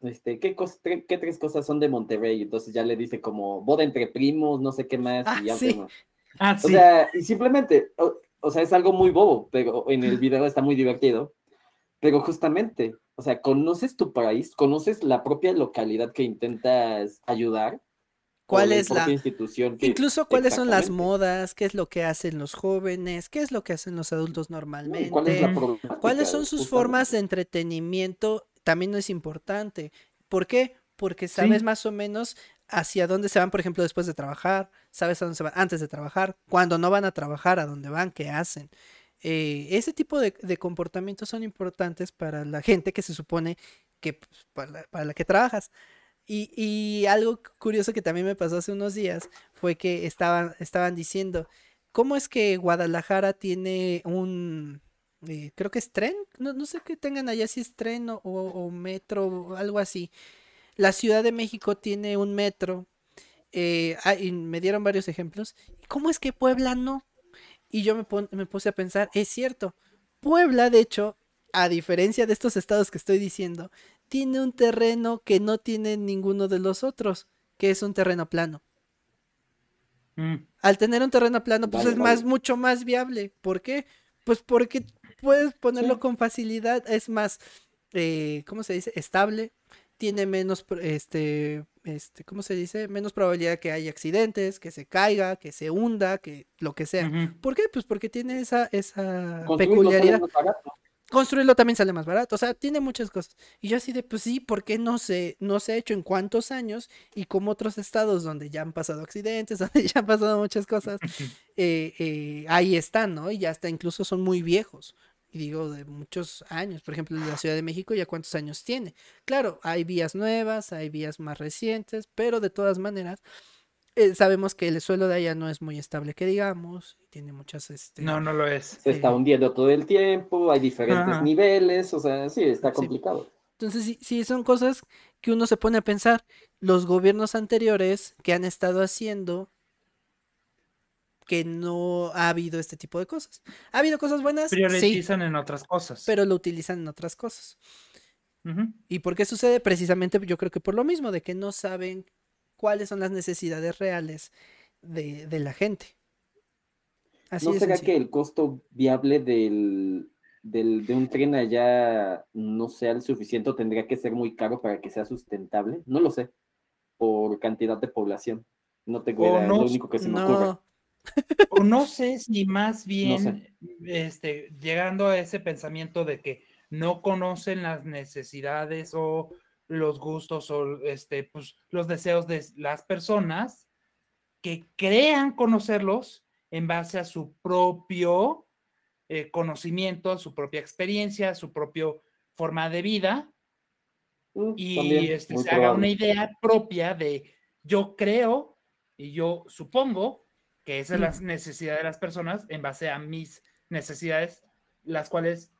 este, ¿qué, ¿qué, tres cosas son de Monterrey? Entonces ya le dice como boda entre primos, no sé qué más. Ah, y ya sí. Ah, o sea, y simplemente, o, sea, es algo muy bobo, pero en el video está muy divertido. Pero justamente, o sea, conoces tu país, conoces la propia localidad que intentas ayudar cuál es la institución incluso cuáles son las modas, qué es lo que hacen los jóvenes, qué es lo que hacen los adultos normalmente, cuáles son sus formas de entretenimiento, también es importante. ¿Por qué? Porque sabes más o menos hacia dónde se van, por ejemplo, después de trabajar, sabes a dónde se van antes de trabajar, cuando no van a trabajar, a dónde van, qué hacen. Eh, ese tipo de, comportamientos son importantes para la gente que se supone que pues, para la que trabajas. Y, algo curioso que también me pasó hace unos días fue que estaban, estaban diciendo, ¿cómo es que Guadalajara tiene un, eh, creo que es tren? No, sé qué tengan allá, si es tren o, metro o algo así. La Ciudad de México tiene un metro. Eh, ah, y me dieron varios ejemplos. ¿Cómo es que Puebla no? Y yo me puse a pensar, es cierto, Puebla, de hecho, a diferencia de estos estados que estoy diciendo, tiene un terreno que no tiene ninguno de los otros, que es un terreno plano. Mm. Al tener un terreno plano, pues es más, mucho más viable. ¿Por qué? Pues porque puedes ponerlo con facilidad, es más, eh, ¿cómo se dice? Estable, tiene menos, este, este, ¿cómo se dice? Menos probabilidad que haya accidentes, que se caiga, que se hunda, que lo que sea. ¿Por qué? Pues porque tiene esa, esa peculiaridad construirlo también sale más barato. O sea, tiene muchas cosas. Y yo así de, pues sí, ¿por qué no se, no se ha hecho en cuántos años? Y como otros estados donde ya han pasado accidentes, donde ya han pasado muchas cosas, eh, eh, ahí están, ¿no? Y ya hasta incluso son muy viejos. Y digo, de muchos años. Por ejemplo, la Ciudad de México ya cuántos años tiene. Claro, hay vías nuevas, hay vías más recientes, pero de todas maneras, eh, sabemos que el suelo de allá no es muy estable, que digamos, tiene muchas... Este, no, no lo es. Se está hundiendo todo el tiempo, hay diferentes niveles, o sea, sí, está complicado. Entonces, sí, sí, son cosas que uno se pone a pensar. Los gobiernos anteriores que han estado haciendo que no ha habido este tipo de cosas. ¿Ha habido cosas buenas? Priorizan en otras cosas. Pero lo utilizan en otras cosas. ¿Y por qué sucede? Precisamente yo creo que por lo mismo, de que no saben cuáles son las necesidades reales de, la gente. ¿No será que el costo viable del, de un tren allá no sea el suficiente o tendría que ser muy caro para que sea sustentable? No lo sé, por cantidad de población. No tengo idea, es lo único que se me ocurre. O no sé si más bien este, llegando a ese pensamiento de que no conocen las necesidades o los gustos o este, pues, los deseos de las personas que crean conocerlos en base a su propio eh, conocimiento, a su propia experiencia, a su propia forma de vida. Mm, y este, se haga una idea propia de yo creo y yo supongo que esa es la necesidad de las personas en base a mis necesidades, las cuales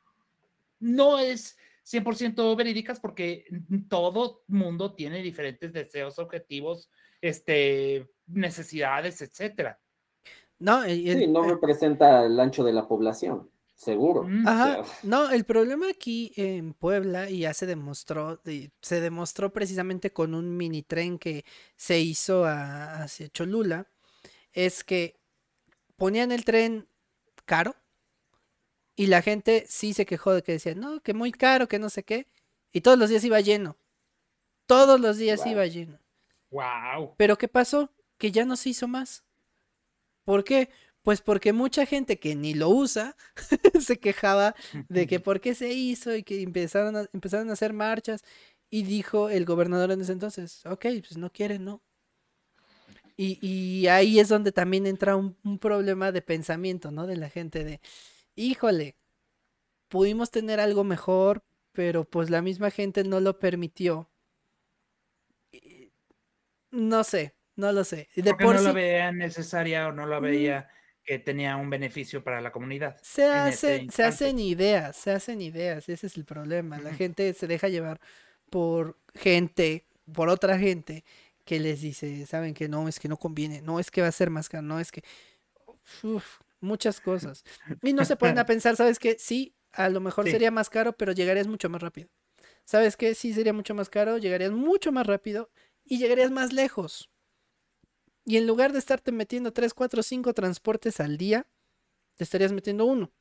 no es 100% verídicas porque todo mundo tiene diferentes deseos, objetivos, este, necesidades, etcétera. No, sí, no representa el ancho de la población, seguro. Ajá, no, el problema aquí en Puebla, y ya se demostró, se demostró precisamente con un mini tren que se hizo hacia Cholula, es que ponían el tren caro y la gente sí se quejó de que decía, no, que muy caro, que no sé qué, y todos los días iba lleno. Todos los días iba lleno. Wow. Pero ¿qué pasó? Que ya no se hizo más. ¿Por qué? Pues porque mucha gente que ni lo usa se quejaba de que por qué se hizo y que empezaron a, empezaron a hacer marchas y dijo el gobernador en ese entonces, ok, pues no quieren, ¿no? Y, ahí es donde también entra un, problema de pensamiento, ¿no? De la gente de, híjole, pudimos tener algo mejor, pero pues la misma gente no lo permitió. No sé, no lo sé. De por no lo veía necesaria o no lo veía que tenía un beneficio para la comunidad. Se, hace, se hacen ideas, se hacen ideas, ese es el problema. La gente se deja llevar por gente, por otra gente que les dice, saben que no, es que no conviene, no es que va a ser más caro, no es que... muchas cosas. Y no se ponen a pensar, ¿sabes qué? Sí, a lo mejor sería más caro, pero llegarías mucho más rápido. ¿Sabes qué? Sí, sería mucho más caro, llegarías mucho más rápido y llegarías más lejos. Y en lugar de estarte metiendo 3, 4, 5 transportes al día, te estarías metiendo uno.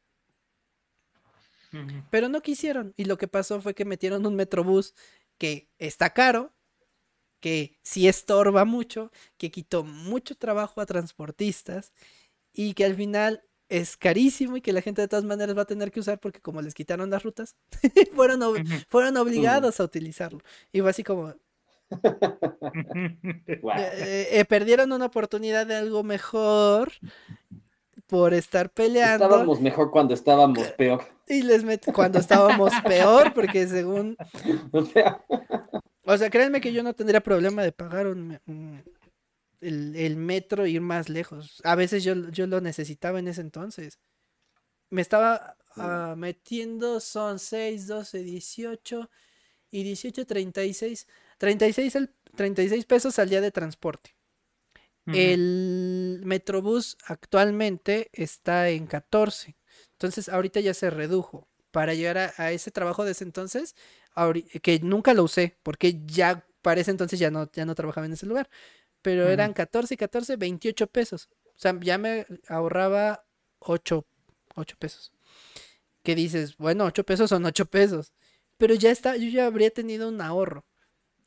Pero no quisieron. Y lo que pasó fue que metieron un metrobús que está caro, que sí estorba mucho, que quitó mucho trabajo a transportistas y que al final es carísimo y que la gente de todas maneras va a tener que usar porque como les quitaron las rutas, fueron, fueron obligados a utilizarlo. Y fue así como, Eh, eh, perdieron una oportunidad de algo mejor por estar peleando. Estábamos mejor cuando estábamos peor. Y les met cuando estábamos peor, porque según. O sea. O sea, créanme que yo no tendría problema de pagar un, el, metro e ir más lejos. A veces yo, yo lo necesitaba en ese entonces. Me estaba ah, metiendo, son 6, 12, 18 y 18, 36. 36, el, 36 pesos al día de transporte. El Metrobús actualmente está en 14. Entonces, ahorita ya se redujo. Para llegar a, ese trabajo de ese entonces, que nunca lo usé, porque ya para ese entonces ya no, ya no trabajaba en ese lugar. Pero eran 14 y 14, 28 pesos. O sea, ya me ahorraba 8, 8 pesos. Que dices, bueno, 8 pesos son 8 pesos. Pero ya está, yo ya habría tenido un ahorro.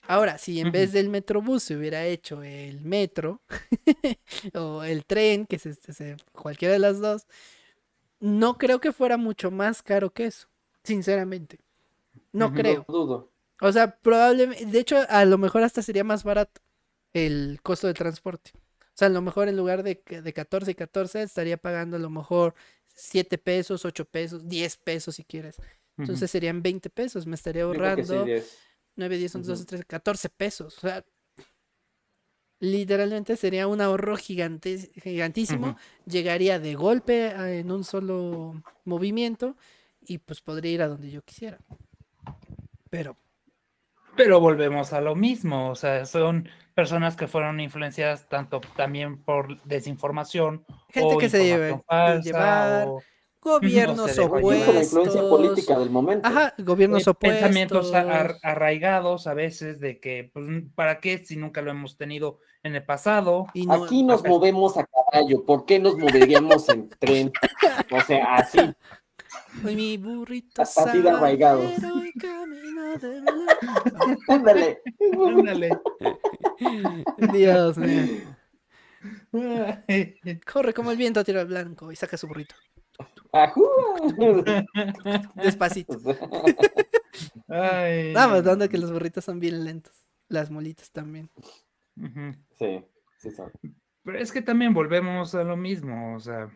Ahora, si en vez del metrobús se hubiera hecho el metro o el tren, que es este, cualquiera de las dos, no creo que fuera mucho más caro que eso, sinceramente. No creo. dudo. O sea, probablemente, de hecho, a lo mejor hasta sería más barato el costo de transporte. O sea, a lo mejor en lugar de, de 14 y 14 estaría pagando a lo mejor 7 pesos, 8 pesos, 10 pesos si quieres. Entonces serían 20 pesos, me estaría ahorrando. 9, 10, 11, 12, 13, 14 pesos. O sea, literalmente sería un ahorro gigante, gigantísimo. Llegaría de golpe en un solo movimiento y pues podría ir a donde yo quisiera. Pero. Pero volvemos a lo mismo. O sea, son personas que fueron influenciadas tanto también por desinformación. Gente que se lleve, llevar gobiernos opuestos. La influencia política del momento. Ajá, gobiernos eh, opuestos. Pensamientos arraigados a veces de que, pues, ¿para qué si nunca lo hemos tenido en el pasado? Aquí nos movemos a caballo, ¿por qué nos moveríamos en tren? O sea, así. mi burrito así de arraigados. Ándale. Ándale. Dios mío. Corre como el viento a tiro al blanco y saca su burrito. Despacito. Ay. Vamos, dando que los burritos son bien lentos. Las molitas también. Sí, sí son. Pero es que también volvemos a lo mismo, o sea,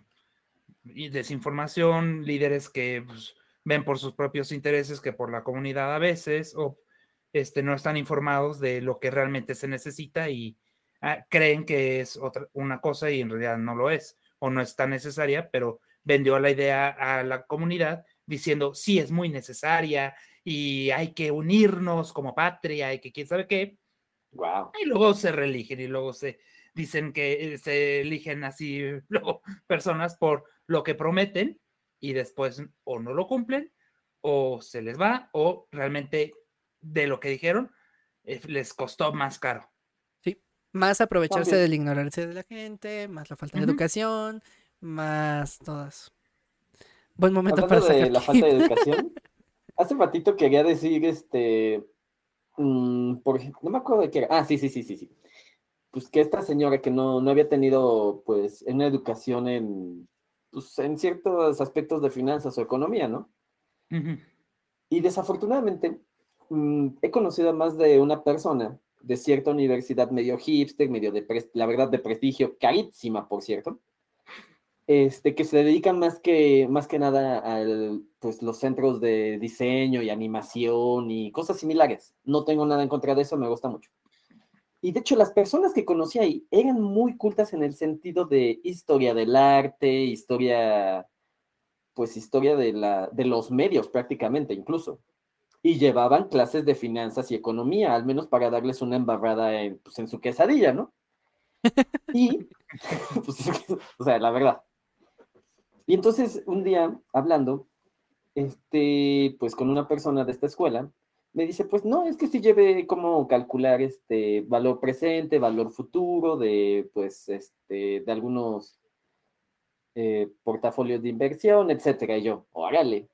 y desinformación, líderes que pues, ven por sus propios intereses que por la comunidad a veces, o este, no están informados de lo que realmente se necesita y ah, creen que es otra, una cosa y en realidad no lo es, o no es tan necesaria, pero vendió la idea a la comunidad diciendo, sí, es muy necesaria y hay que unirnos como patria y que quién sabe qué. Wow. Y luego se religen y luego se dicen que se eligen así luego personas por lo que prometen y después o no lo cumplen o se les va o realmente de lo que dijeron eh, les costó más caro. Sí, más aprovecharse del ignorarse de la gente, más la falta de educación, más todas. Buen momento para de la falta de educación. Hace ratito quería decir, este, mm, por ejemplo, no me acuerdo de qué era. Ah, sí, sí, sí, sí, sí. Pues que esta señora que no, no había tenido, pues, una educación en, pues, en ciertos aspectos de finanzas o economía, ¿no? Y desafortunadamente, mm, he conocido a más de una persona de cierta universidad medio hipster, medio de, la verdad, de prestigio, carísima, por cierto, este, que se dedican más que, más que nada a pues, los centros de diseño y animación y cosas similares. No tengo nada en contra de eso, me gusta mucho. Y de hecho, las personas que conocí ahí eran muy cultas en el sentido de historia del arte, historia, pues historia de, la, de los medios prácticamente incluso. Y llevaban clases de finanzas y economía, al menos para darles una embarrada en, pues, en su quesadilla, ¿no? Y, pues, o sea, la verdad, y entonces un día hablando, este, pues con una persona de esta escuela, me dice, pues no, es que sí lleve cómo calcular este valor presente, valor futuro de, pues, este, de algunos eh, portafolios de inversión, etcétera. Y yo, órale.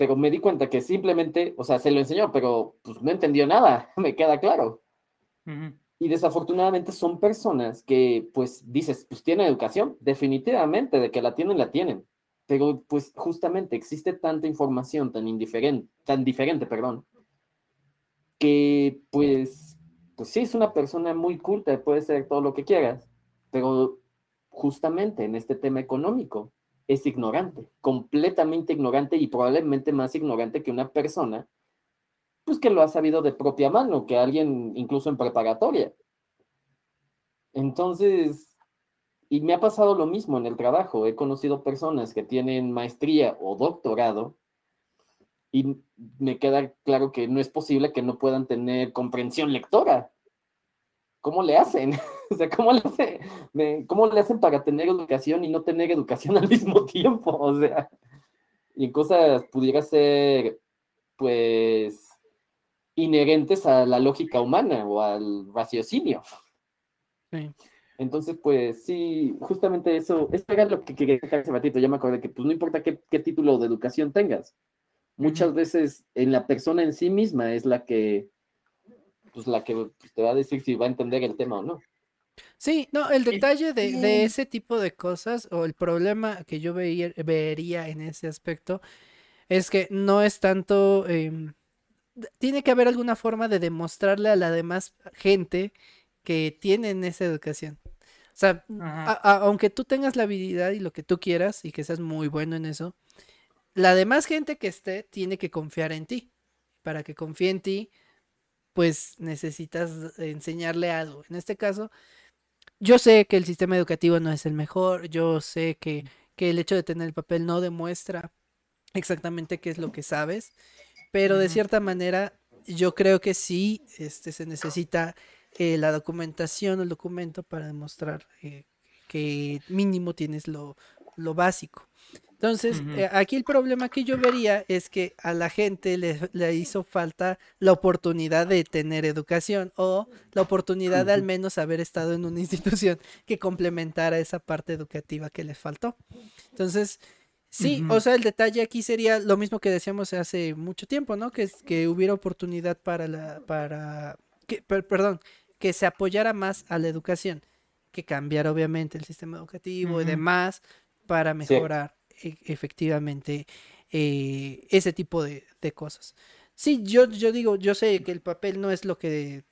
Pero me di cuenta que simplemente, o sea, se lo enseñó, pero pues no entendió nada, me queda claro. Y desafortunadamente son personas que, pues, dices, pues tienen educación, definitivamente, de que la tienen, la tienen. Pero, pues, justamente existe tanta información tan indiferente, tan diferente, perdón, que, pues, pues sí, es una persona muy culta, puede ser todo lo que quieras, pero justamente en este tema económico es ignorante, completamente ignorante y probablemente más ignorante que una persona pues que lo ha sabido de propia mano, que alguien incluso en preparatoria. Entonces, y me ha pasado lo mismo en el trabajo. He conocido personas que tienen maestría o doctorado y me queda claro que no es posible que no puedan tener comprensión lectora. ¿Cómo le hacen? o sea, ¿cómo le, ¿cómo le hacen para tener educación y no tener educación al mismo tiempo? O sea, y en cosas pudiera ser, pues, inherentes a la lógica humana o al raciocinio. Entonces, pues sí, justamente eso, eso era lo que quería dejar hace ratito, ya me acordé que pues no importa qué, título de educación tengas, muchas veces en la persona en sí misma es la que, pues la que pues, te va a decir si va a entender el tema o no. Sí, no, el detalle de, ese tipo de cosas o el problema que yo vería en ese aspecto es que no es tanto... Em, tiene que haber alguna forma de demostrarle a la demás gente que tienen esa educación. O sea, aunque tú tengas la habilidad y lo que tú quieras y que seas muy bueno en eso, la demás gente que esté tiene que confiar en ti. Para que confíe en ti, pues necesitas enseñarle algo. En este caso, yo sé que el sistema educativo no es el mejor, yo sé que, que el hecho de tener el papel no demuestra exactamente qué es lo que sabes pero de cierta manera yo creo que sí este, se necesita eh, la documentación, el documento para demostrar eh, que mínimo tienes lo, básico. Entonces, eh, aquí el problema que yo vería es que a la gente le, hizo falta la oportunidad de tener educación o la oportunidad de al menos haber estado en una institución que complementara esa parte educativa que les faltó. Entonces, Sí, o sea, el detalle aquí sería lo mismo que decíamos hace mucho tiempo, ¿no? Que, que hubiera oportunidad para la, para, que, perdón, que se apoyara más a la educación, que cambiara obviamente el sistema educativo y demás para mejorar e, efectivamente eh, ese tipo de, de, cosas. Sí, yo, yo digo, yo sé que el papel no es lo que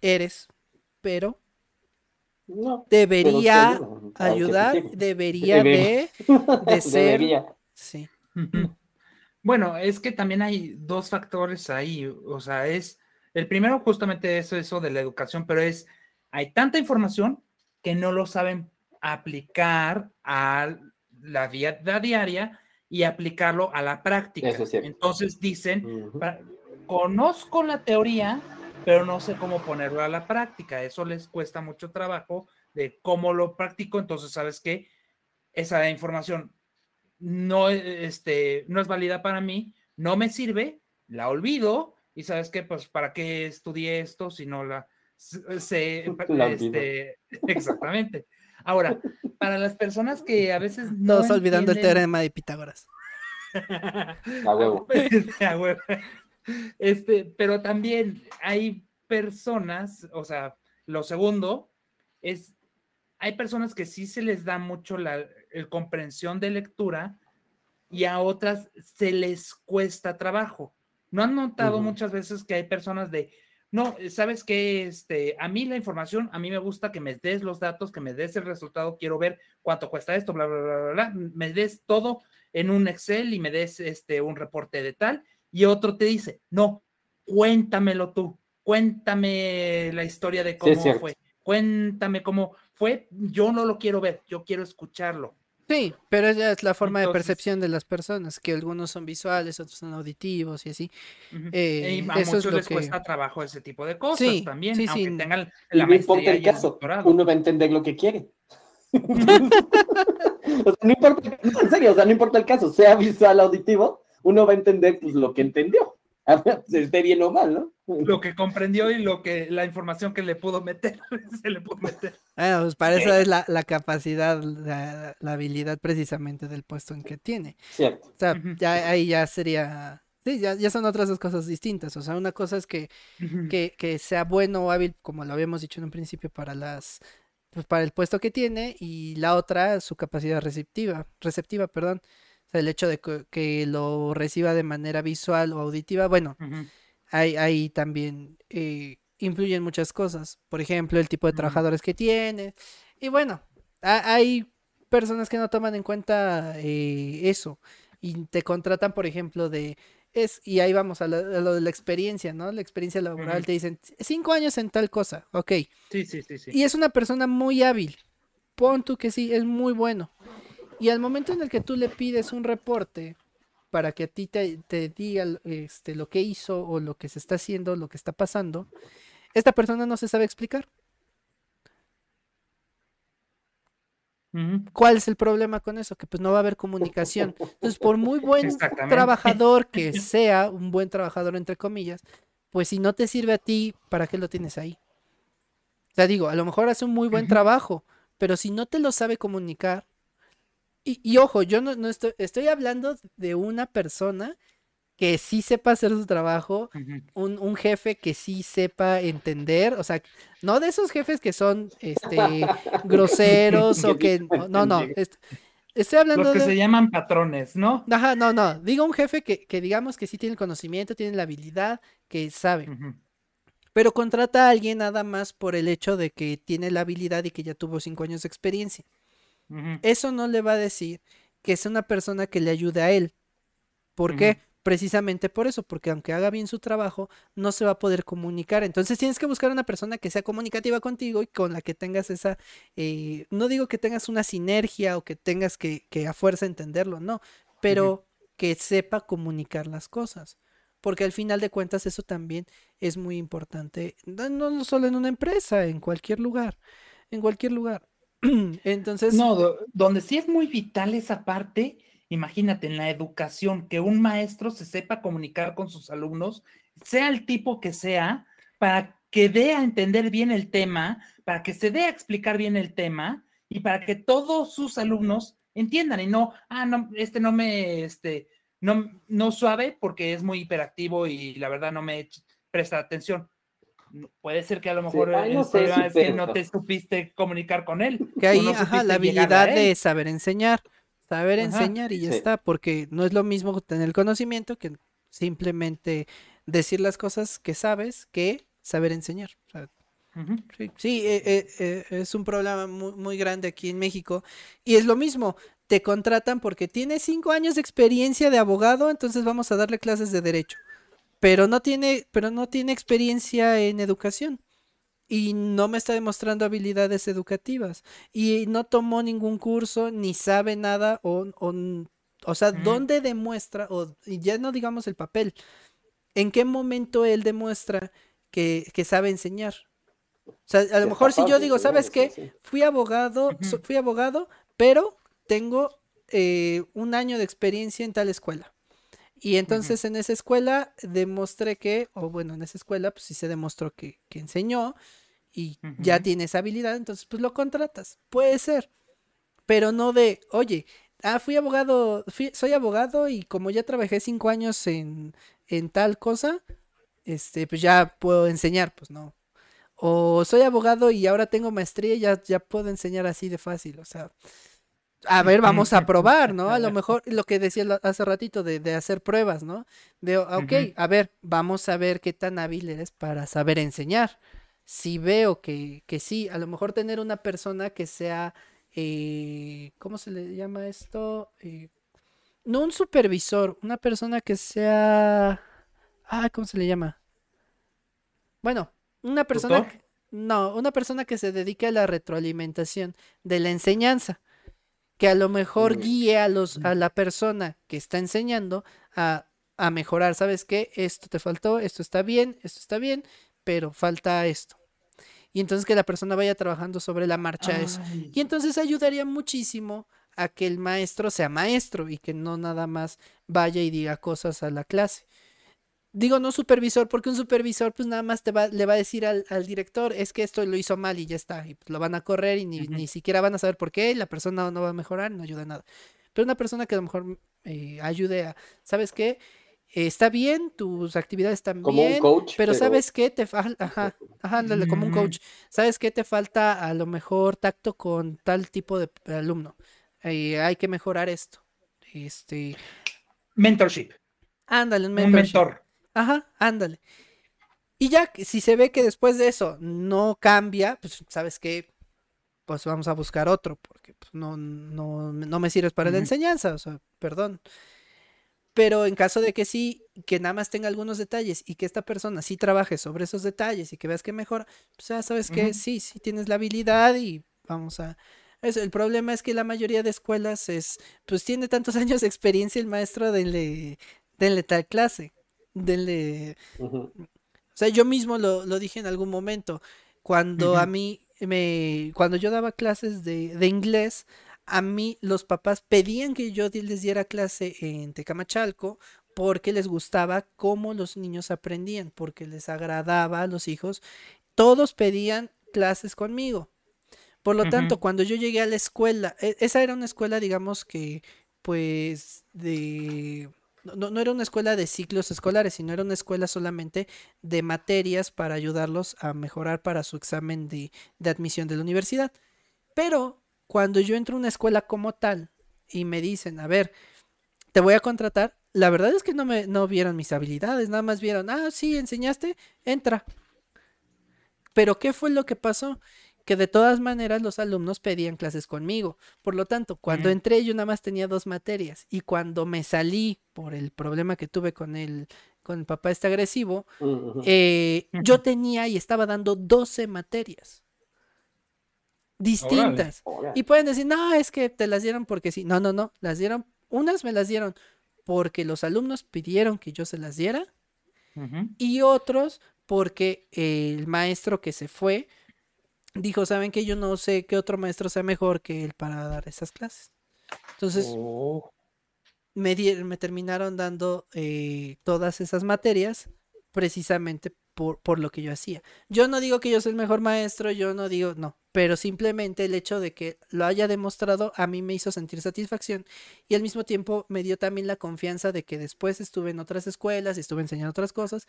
eres, pero debería ayudar, debería de, ser. Sí. Bueno, es que también hay dos factores ahí. O sea, es el primero, justamente eso, eso de la educación, pero es hay tanta información que no lo saben aplicar a la vida diaria y aplicarlo a la práctica. Entonces dicen, conozco la teoría, pero no sé cómo ponerlo a la práctica. Eso les cuesta mucho trabajo de cómo lo practico, entonces sabes que esa información no, este, no es válida para mí, no me sirve, la olvido y sabes que pues para qué estudié esto si no la se, este, exactamente. Ahora, para las personas que a veces no Todos olvidando el teorema de Pitágoras. A huevo. a huevo. Este, pero también hay personas, o sea, lo segundo es, hay personas que sí se les da mucho la el comprensión de lectura y a otras se les cuesta trabajo. ¿No han notado muchas veces que hay personas de, no, sabes que este, a mí la información, a mí me gusta que me des los datos, que me des el resultado, quiero ver cuánto cuesta esto, bla, bla, bla, bla, bla, me des todo en un Excel y me des este, un reporte de tal, y otro te dice, no, cuéntamelo tú, cuéntame la historia de cómo fue, cuéntame cómo fue, yo no lo quiero ver, yo quiero escucharlo. Sí, pero esa es la forma de percepción de las personas, que algunos son visuales, otros son auditivos y así. Eh, a muchos les cuesta trabajo ese tipo de cosas también, sí, aunque tengan la no importa el caso, uno va a entender lo que quiere. no importa, en serio, o sea, no importa el caso, sea visual o auditivo, uno va a entender pues lo que entendió. Esté bien o mal, ¿no? Lo que comprendió y lo que la información que le pudo meter, se le pudo meter. Bueno, pues para eso es la, capacidad, la, habilidad precisamente del puesto en que tiene. Cierto. O sea, ya ahí ya sería. Sí, ya, ya, son otras dos cosas distintas. O sea, una cosa es que, que, que sea bueno o hábil, como lo habíamos dicho en un principio, para las pues para el puesto que tiene, y la otra, su capacidad receptiva, receptiva, perdón el hecho de que, lo reciba de manera visual o auditiva, bueno, ahí, también eh, influyen muchas cosas. Por ejemplo, el tipo de trabajadores que tiene. Y bueno, hay personas que no toman en cuenta eh, eso y te contratan, por ejemplo, de... Es, y ahí vamos a, lo de la experiencia, ¿no? La experiencia laboral, te dicen cinco años en tal cosa, ok. Sí, sí, sí, sí. Y es una persona muy hábil. Pon tú que sí, es muy bueno. Y al momento en el que tú le pides un reporte para que a ti te, diga este, lo que hizo o lo que se está haciendo, lo que está pasando, esta persona no se sabe explicar. ¿Cuál es el problema con eso? Que pues no va a haber comunicación. Entonces, por muy buen trabajador que sea, un buen trabajador entre comillas, pues si no te sirve a ti, ¿para qué lo tienes ahí? O sea, digo, a lo mejor hace un muy buen trabajo, pero si no te lo sabe comunicar, y, ojo, yo no, estoy, estoy hablando de una persona que sí sepa hacer su trabajo, un, jefe que sí sepa entender, o sea, no de esos jefes que son este groseros o que no, no, estoy hablando Los que de... se llaman patrones, ¿no? Ajá, no, no, digo un jefe que, que digamos que sí tiene el conocimiento, tiene la habilidad, que sabe. Pero contrata a alguien nada más por el hecho de que tiene la habilidad y que ya tuvo cinco años de experiencia. Eso no le va a decir que es una persona que le ayude a él. ¿Por qué? Precisamente por eso, porque aunque haga bien su trabajo, no se va a poder comunicar. Entonces tienes que buscar una persona que sea comunicativa contigo y con la que tengas esa, eh, no digo que tengas una sinergia o que tengas que, a fuerza entenderlo, no, pero que sepa comunicar las cosas. Porque al final de cuentas eso también es muy importante, no, no solo en una empresa, en cualquier lugar, en cualquier lugar. Entonces. No, donde sí es muy vital esa parte, imagínate, en la educación, que un maestro se sepa comunicar con sus alumnos, sea el tipo que sea, para que dé a entender bien el tema, para que se dé a explicar bien el tema y para que todos sus alumnos entiendan y no, ah, no, este no me, este, no, no suave porque es muy hiperactivo y la verdad no me presta atención puede ser que a lo mejor no es que no te supiste comunicar con él. Que ahí, ajá, la habilidad de saber enseñar, saber enseñar y ya está, porque no es lo mismo tener el conocimiento que simplemente decir las cosas que sabes que saber enseñar. Sí, eh, eh, eh, es un problema muy, muy grande aquí en México y es lo mismo, te contratan porque tiene cinco años de experiencia de abogado, entonces vamos a darle clases de derecho pero no tiene, pero no tiene experiencia en educación y no me está demostrando habilidades educativas y no tomó ningún curso ni sabe nada o, o, sea, ¿dónde demuestra o ya no digamos el papel? ¿En qué momento él demuestra que, que sabe enseñar? O sea, a lo mejor si yo digo, ¿sabes qué? Fui abogado, fui abogado, pero tengo eh, un año de experiencia en tal escuela. Y entonces en esa escuela demostré que, o bueno, en esa escuela pues sí se demostró que, enseñó y ya tiene esa habilidad, entonces pues lo contratas. Puede ser, pero no de, oye, ah, fui abogado, soy abogado y como ya trabajé cinco años en, en tal cosa, este, pues ya puedo enseñar, pues no. O soy abogado y ahora tengo maestría y ya, ya puedo enseñar así de fácil, o sea, a ver, vamos a probar, ¿no? A lo mejor lo que decía hace ratito de, de hacer pruebas, ¿no? De, ok, a ver, vamos a ver qué tan hábil eres para saber enseñar. Si veo que, que sí, a lo mejor tener una persona que sea, eh, ¿cómo se le llama esto? Eh, no un supervisor, una persona que sea Ah, ¿cómo se le llama? Bueno, una persona... no, una persona que se dedique a la retroalimentación de la enseñanza. Que a lo mejor guíe a, los, a la persona que está enseñando a, a mejorar. ¿Sabes qué? Esto te faltó, esto está bien, esto está bien, pero falta esto y entonces que la persona vaya trabajando sobre la marcha eso. Y entonces ayudaría muchísimo a que el maestro sea maestro y que no nada más vaya y diga cosas a la clase digo no supervisor, porque un supervisor pues nada más te va, le va a decir al, director, es que esto lo hizo mal y ya está, y pues, lo van a correr y ni, siquiera van a saber por qué, la persona no va a mejorar, no ayuda a nada. Pero una persona que a lo mejor eh, ayude a, ¿sabes qué? está bien, tus actividades están bien, pero, ¿sabes qué? Te falta, ajá, ajá, como un mm. coach, ¿sabes qué? Te falta a lo mejor tacto con tal tipo de alumno. Eh, hay que mejorar esto. Este... Mentorship. Ándale, un mentor. Ajá, ándale. Y ya, si se ve que después de eso no cambia, pues sabes que, pues vamos a buscar otro, porque pues, no, no, no me sirves para la enseñanza, o sea, perdón. Pero en caso de que sí, que nada más tenga algunos detalles y que esta persona sí trabaje sobre esos detalles y que veas que mejora, pues ya sabes que sí, sí tienes la habilidad y vamos a... Eso, el problema es que la mayoría de escuelas es, pues tiene tantos años de experiencia el maestro, denle, denle tal clase denle... O sea, yo mismo lo, dije en algún momento. Cuando a mí me... Cuando yo daba clases de, de, inglés, a mí los papás pedían que yo les diera clase en Tecamachalco porque les gustaba cómo los niños aprendían, porque les agradaba a los hijos. Todos pedían clases conmigo. Por lo tanto, cuando yo llegué a la escuela, e, esa era una escuela, digamos que, pues, de no, no, era una escuela de ciclos escolares, sino era una escuela solamente de materias para ayudarlos a mejorar para su examen de, admisión de la universidad. Pero cuando yo entro a una escuela como tal y me dicen, a ver, te voy a contratar, la verdad es que no me no vieron mis habilidades, nada más vieron, ah, sí, enseñaste, entra. Pero ¿qué fue lo que pasó? Que de todas maneras los alumnos pedían clases conmigo. Por lo tanto, cuando entré yo nada más tenía dos materias y cuando me salí por el problema que tuve con el, con el papá este agresivo, eh, yo tenía y estaba dando 12 materias. Distintas. Y pueden decir, no, es que te las dieron porque sí. No, no, no, las dieron, unas me las dieron porque los alumnos pidieron que yo se las diera y otros porque el maestro que se fue, dijo, ¿saben que Yo no sé qué otro maestro sea mejor que él para dar esas clases. Entonces, oh. me, me terminaron dando eh, todas esas materias precisamente por, por, lo que yo hacía. Yo no digo que yo soy el mejor maestro, yo no digo, no, pero simplemente el hecho de que lo haya demostrado a mí me hizo sentir satisfacción y al mismo tiempo me dio también la confianza de que después estuve en otras escuelas estuve enseñando otras cosas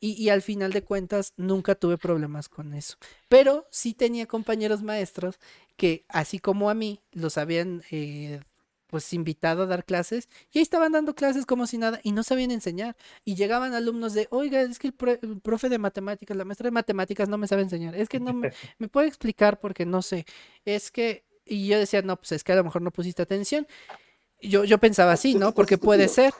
y, y al final de cuentas nunca tuve problemas con eso. Pero sí tenía compañeros maestros que así como a mí los habían eh, pues invitado a dar clases y ahí estaban dando clases como si nada y no sabían enseñar. Y llegaban alumnos de, oiga, es que el, profe de matemáticas, la maestra de matemáticas no me sabe enseñar. Es que no me, me puede explicar porque no sé. Es que, y yo decía, no, pues es que a lo mejor no pusiste atención. Yo, yo pensaba así, ¿no? Porque puede ser.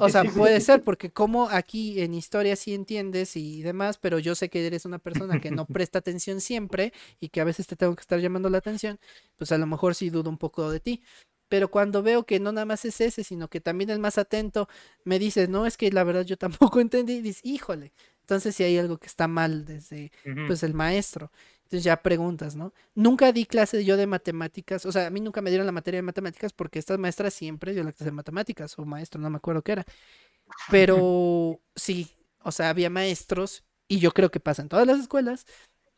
o, sea, puede ser, porque como aquí en historia sí entiendes y demás, pero yo sé que eres una persona que no presta atención siempre y que a veces te tengo que estar llamando la atención, pues a lo mejor sí dudo un poco de ti pero cuando veo que no nada más es ese, sino que también el más atento me dice, no, es que la verdad yo tampoco entendí, y dice, híjole, Entonces si hay algo que está mal desde pues el maestro. Entonces ya preguntas, ¿no? Nunca di clase yo de matemáticas, o sea, a mí nunca me dieron la materia de matemáticas porque esta maestra siempre dio la clase de matemáticas, o maestro, no me acuerdo qué era. Pero sí, o sea, había maestros, y yo creo que pasa en todas las escuelas,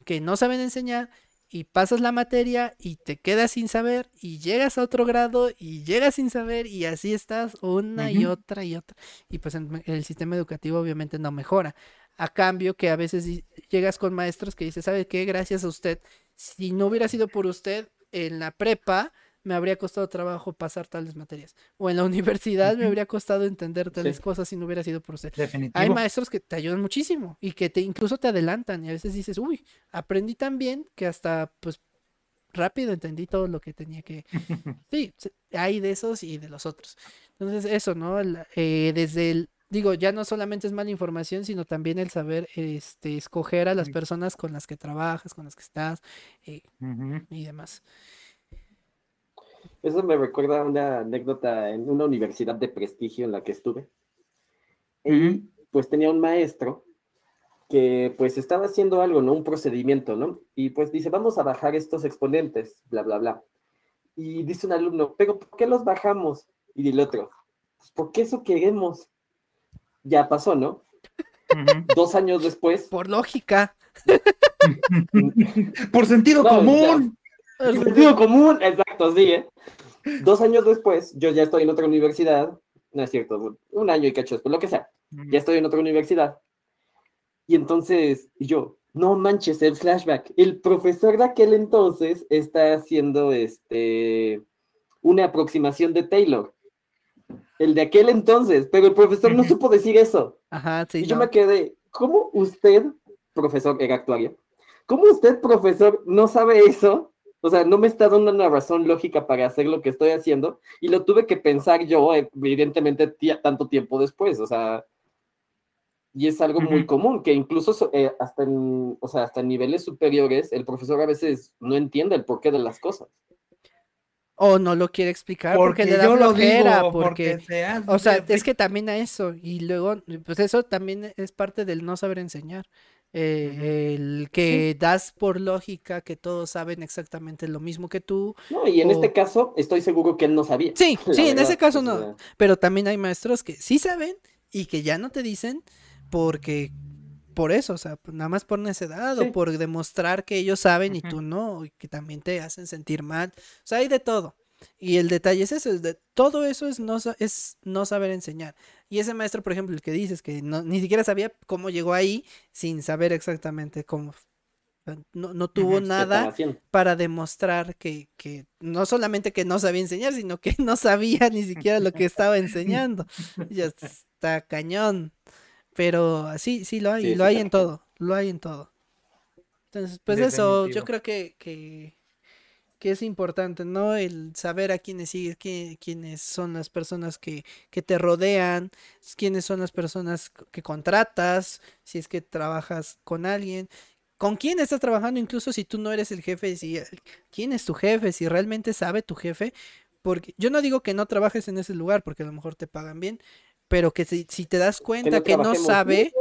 que no saben enseñar y pasas la materia y te quedas sin saber y llegas a otro grado y llegas sin saber y así estás una y otra y otra. Y pues el sistema educativo obviamente no mejora a cambio que a veces llegas con maestros que dicen, ¿sabe qué? Gracias a usted. Si no hubiera sido por usted en la prepa, me habría costado trabajo pasar tales materias. O en la universidad me habría costado entender tales cosas si no hubiera sido por usted. Hay maestros que te ayudan muchísimo y que te incluso te adelantan y a veces dices, uy, aprendí tan bien que hasta pues rápido entendí todo lo que tenía que... Sí, hay de esos y de los otros. Entonces eso, ¿no? Eh, desde el digo, ya no solamente es mala información, sino también el saber este, escoger a las personas con las que trabajas, con las que estás eh, y demás. Eso me recuerda a una anécdota en una universidad de prestigio en la que estuve. Y pues tenía un maestro que pues estaba haciendo algo, ¿no? Un procedimiento, ¿no? Y pues dice, vamos a bajar estos exponentes, bla, bla, bla. Y dice un alumno, pero ¿por qué los bajamos? Y el otro, pues porque eso queremos ya pasó, ¿no? Dos años después. Por lógica. Por sentido común. Por sentido común, exacto, sí, ¿eh? Dos años después, yo ya estoy en otra universidad. No es cierto, un año y cacho después, lo que sea. Ya estoy en otra universidad. Y entonces, yo, no manches, el flashback. El profesor de aquel entonces está haciendo este una aproximación de Taylor el de aquel entonces, pero el profesor no supo decir eso. Ajá, sí. Y yo me quedé, ¿cómo usted, profesor, era actuario, cómo usted, profesor, no sabe eso? O sea, no me está dando una razón lógica para hacer lo que estoy haciendo y lo tuve que pensar yo, evidentemente, tanto tiempo después, o sea, y es algo muy común, que incluso eh, hasta, en, o sea, hasta en niveles superiores, el profesor a veces no entiende el porqué de las cosas. O no lo quiere explicar porque, le da flojera, porque, o sea, es que también a eso y luego pues eso también es parte del no saber enseñar. Eh, el que das por lógica que todos saben exactamente lo mismo que tú. No, y en este caso estoy seguro que él no sabía. Sí, sí, en ese caso no. Pero también hay maestros que sí saben y que ya no te dicen porque por eso, o sea, nada más por necedad o por demostrar que ellos saben y tú no, y que también te hacen sentir mal. O sea, hay de todo. Y el detalle es eso, es de, todo eso es no, es no saber enseñar. Y ese maestro, por ejemplo, el que dices que no, ni siquiera sabía cómo llegó ahí sin saber exactamente cómo. No, no tuvo nada para demostrar que, que no solamente que no sabía enseñar, sino que no sabía ni siquiera lo que estaba enseñando. Ya está cañón. Pero sí, sí lo hay, lo hay en todo, lo hay en todo. Entonces, pues eso, yo creo que, que, es importante, ¿no? El saber a quiénes sigues, quiénes son las personas que, que te rodean, quiénes son las personas que contratas, si es que trabajas con alguien, con quién estás trabajando, incluso si tú no eres el jefe, si, quién es tu jefe, si realmente sabe tu jefe, porque yo no digo que no trabajes en ese lugar porque a lo mejor te pagan bien, pero que si, te das cuenta que no, sabe,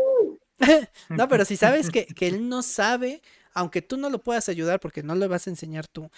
no, pero si sabes que, él no sabe, aunque tú no lo puedas ayudar porque no le vas a enseñar tú,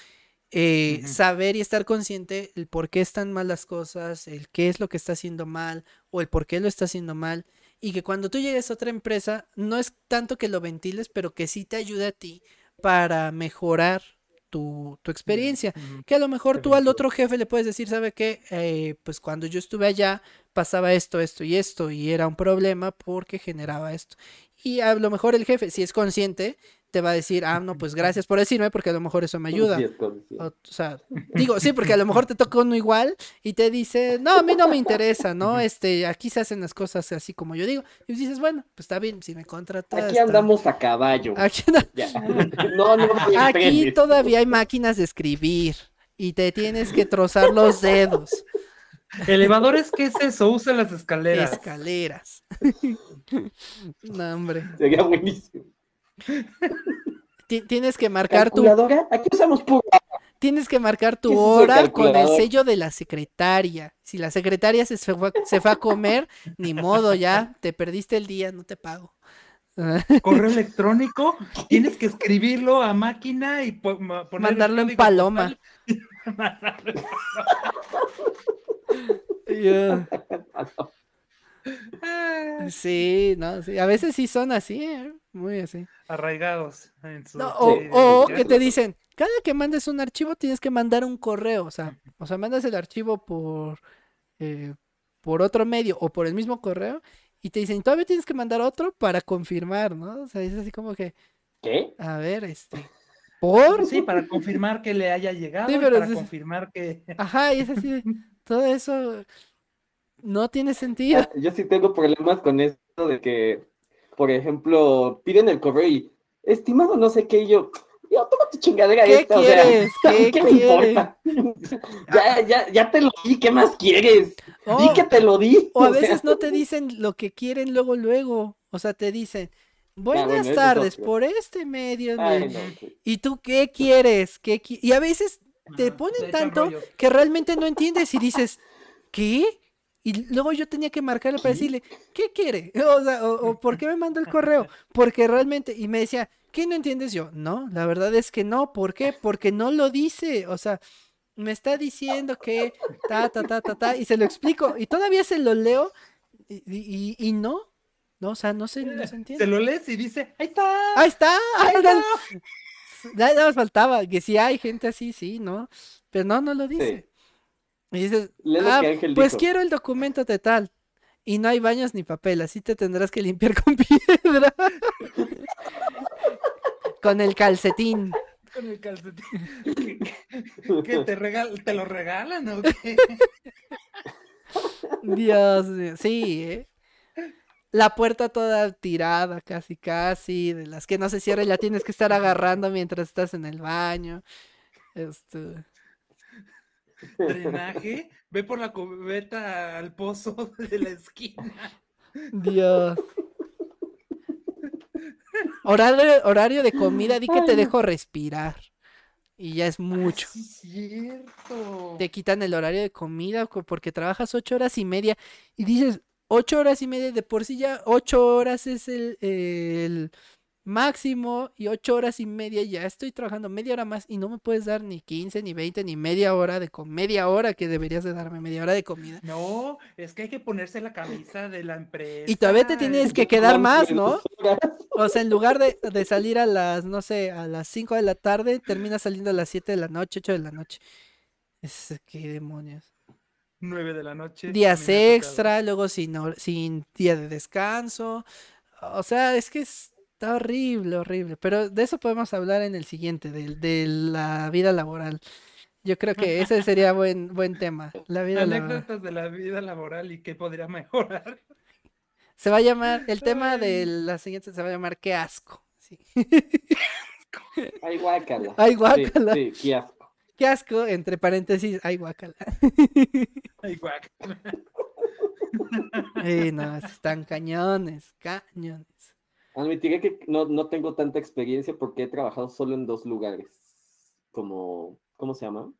eh, saber y estar consciente el por qué están mal las cosas, el qué es lo que está haciendo mal o el por qué lo está haciendo mal. Y que cuando tú llegues a otra empresa, no es tanto que lo ventiles, pero que sí te ayude a ti para mejorar tu, experiencia. Que a lo mejor tú al otro jefe le puedes decir, ¿sabe qué? Eh, pues cuando yo estuve allá pasaba esto, esto y esto, y era un problema porque generaba esto. Y a lo mejor el jefe, si es consciente, te va a decir, ah, no, pues gracias por decirme, porque a lo mejor eso me ayuda. O, sea, digo, sí, porque a lo mejor te toca uno igual y te dice, no, a mí no me interesa, ¿no? Este, aquí se hacen las cosas así como yo digo. Y dices, bueno, pues está bien, si me contratas. Aquí andamos a caballo. Aquí, no, no, aquí todavía hay máquinas de escribir y te tienes que trozar los dedos. Elevadores, ¿qué es eso? Usa las escaleras. Escaleras. no, hombre. Sería buenísimo tienes que marcar tu. Aquí usamos Tienes que marcar tu hora con el sello de la secretaria. Si la secretaria se fue, a comer, ni modo, ya te perdiste el día, no te pago. correo electrónico, tienes que escribirlo a máquina y mandarlo en paloma. Sí, no, sí. A veces sí son así, ¿eh? muy así. Arraigados. En su... o, que te dicen, cada que mandes un archivo tienes que mandar un correo, o sea, o sea, mandas el archivo por, eh, por otro medio o por el mismo correo y te dicen, todavía tienes que mandar otro para confirmar, ¿no? O sea, es así como que... ¿Qué? A ver, este... ¿Por? Sí, para confirmar que le haya llegado, para confirmar que... Ajá, y es así, todo eso no tiene sentido. Ah, yo sí tengo problemas con esto de que, por ejemplo, piden el correo y, estimado no sé qué, y yo, yo, toma tu chingadera ¿Qué quieres? ¿Qué, ¿qué me importa? ya, ya, ya te lo di, ¿qué más quieres? di que te lo di. O a veces no te dicen lo que quieren luego, luego. O sea, te dicen, buenas tardes, por este medio. ¿Y tú qué quieres? ¿Qué y a veces te ponen tanto que realmente no entiendes y dices, ¿qué? Y luego yo tenía que marcarle para decirle, ¿qué quiere? O sea, o, ¿por qué me mandó el correo? Porque realmente, y me decía, ¿qué no entiendes yo? No, la verdad es que no. ¿Por qué? Porque no lo dice. O sea, me está diciendo que ta, ta, ta, ta, ta, y se lo explico. Y todavía se lo leo y, y, no. No, o sea, no se, no se entiende. Se lo lees y dice, ahí está. Ahí está. Ahí está. Nada más faltaba, que si hay gente así, sí, ¿no? Pero no, no lo dice. Y dices, ah, pues quiero el documento de tal. Y no hay baños ni papel, así te tendrás que limpiar con piedra. con el calcetín. Con el calcetín. ¿Qué, te, te lo regalan o qué? Dios mío, sí, ¿eh? La puerta toda tirada, casi, casi, de las que no se cierra y la tienes que estar agarrando mientras estás en el baño. Esto drenaje, ve por la cubeta al pozo de la esquina. Dios. Horario, horario de comida, di que te dejo respirar. Y ya es mucho. cierto. Te quitan el horario de comida porque trabajas ocho horas y media. Y dices, ocho horas y media de por sí ya, ocho horas es el, el máximo y ocho horas y media, ya estoy trabajando media hora más y no me puedes dar ni 15, ni 20, ni media hora de con media hora que deberías de darme media hora de comida. No, es que hay que ponerse la camisa de la empresa. Y todavía te tienes que quedar más, ¿no? O sea, en lugar de, de salir a las, no sé, a las 5 de la tarde, termina saliendo a las 7 de la noche, 8 de la noche. Es, qué demonios. 9 de la noche. Días extra, luego sin, sin día de descanso. O sea, es que es Está horrible, horrible. Pero de eso podemos hablar en el siguiente, de, de la vida laboral. Yo creo que ese sería buen, buen tema. La vida Anécdotas de la vida laboral y qué podría mejorar. Se va a llamar, el tema de la siguiente se va a llamar qué asco. Sí. Ay, guácala. Ay, guácala. Sí, qué asco. Qué asco, entre paréntesis, ay, guácala. Ay, guácala. Ay, no, están cañones, cañones. Admitiré que no, no tengo tanta experiencia porque he trabajado solo en dos lugares. Como, ¿cómo se llama?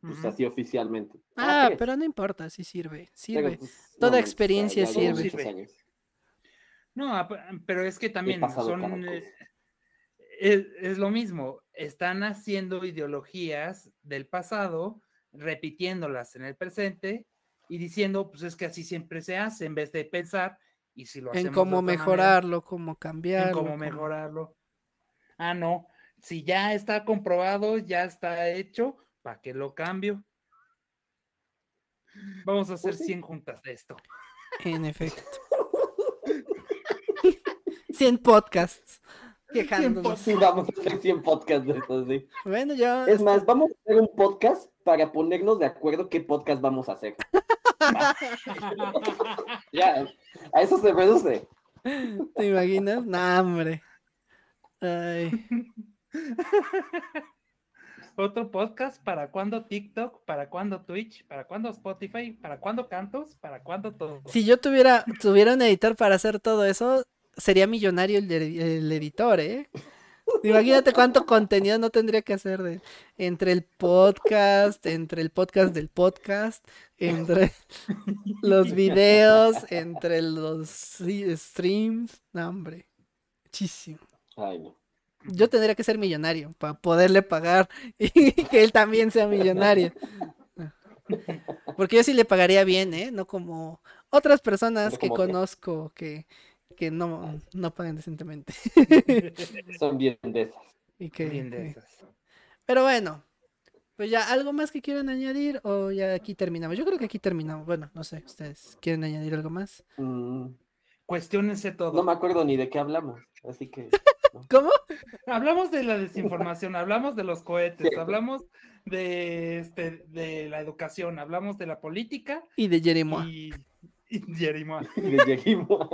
Pues así oficialmente. Ah, pero no importa, sí sirve, sirve. Pues, Toda experiencia sirve. No, pero es que también son... Es, es, lo mismo, están haciendo ideologías del pasado, repitiéndolas en el presente y diciendo, pues es que así siempre se hace, en vez de pensar y si lo en cómo mejorarlo, cómo cambiarlo. En cómo mejorarlo. Ah, no. Si ya está comprobado, ya está hecho, ¿para qué lo cambio? Vamos a hacer 100 pues juntas de esto. En efecto. 100 podcasts. Quejándonos. Sí, vamos a hacer 100 podcasts de esto, sí. Bueno, yo. Es más, vamos a hacer un podcast para ponernos de acuerdo qué podcast vamos a hacer. ya, a eso se reduce. ¿Te imaginas? No, hombre. Ay. Otro podcast, ¿para cuándo TikTok? ¿Para cuándo Twitch? ¿Para cuándo Spotify? ¿Para cuándo Cantos? ¿Para cuándo todo? Si yo tuviera, tuviera un editor para hacer todo eso, sería millonario el, el editor, ¿eh? Imagínate cuánto contenido no tendría que hacer de entre el podcast, entre el podcast del podcast, entre los videos, entre los streams. No, hombre. muchísimo. Ay, no. Yo tendría que ser millonario para poderle pagar y que él también sea millonario. Porque yo sí le pagaría bien, ¿eh? No como otras personas que conozco que, que no, no pagan decentemente. Son bien de esas. Y que, bien de esas. Pero bueno, pues ya, ¿algo más que quieran añadir o ya aquí terminamos? Yo creo que aquí terminamos. Bueno, no sé, ¿ustedes quieren añadir algo más? Mm. Cuestiónense todo. No me acuerdo ni de qué hablamos, así que... ¿Cómo? Hablamos de la desinformación, hablamos de los cohetes, hablamos de, este, de la educación, hablamos de la política. Y de Jerimoa. Y, y, Jerimoa. y de Jerimoa.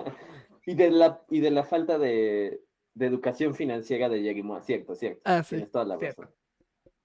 Y de la, y de la falta de, de educación financiera de Jerimoa, cierto, cierto. Ah, sí. Tienes toda la razón.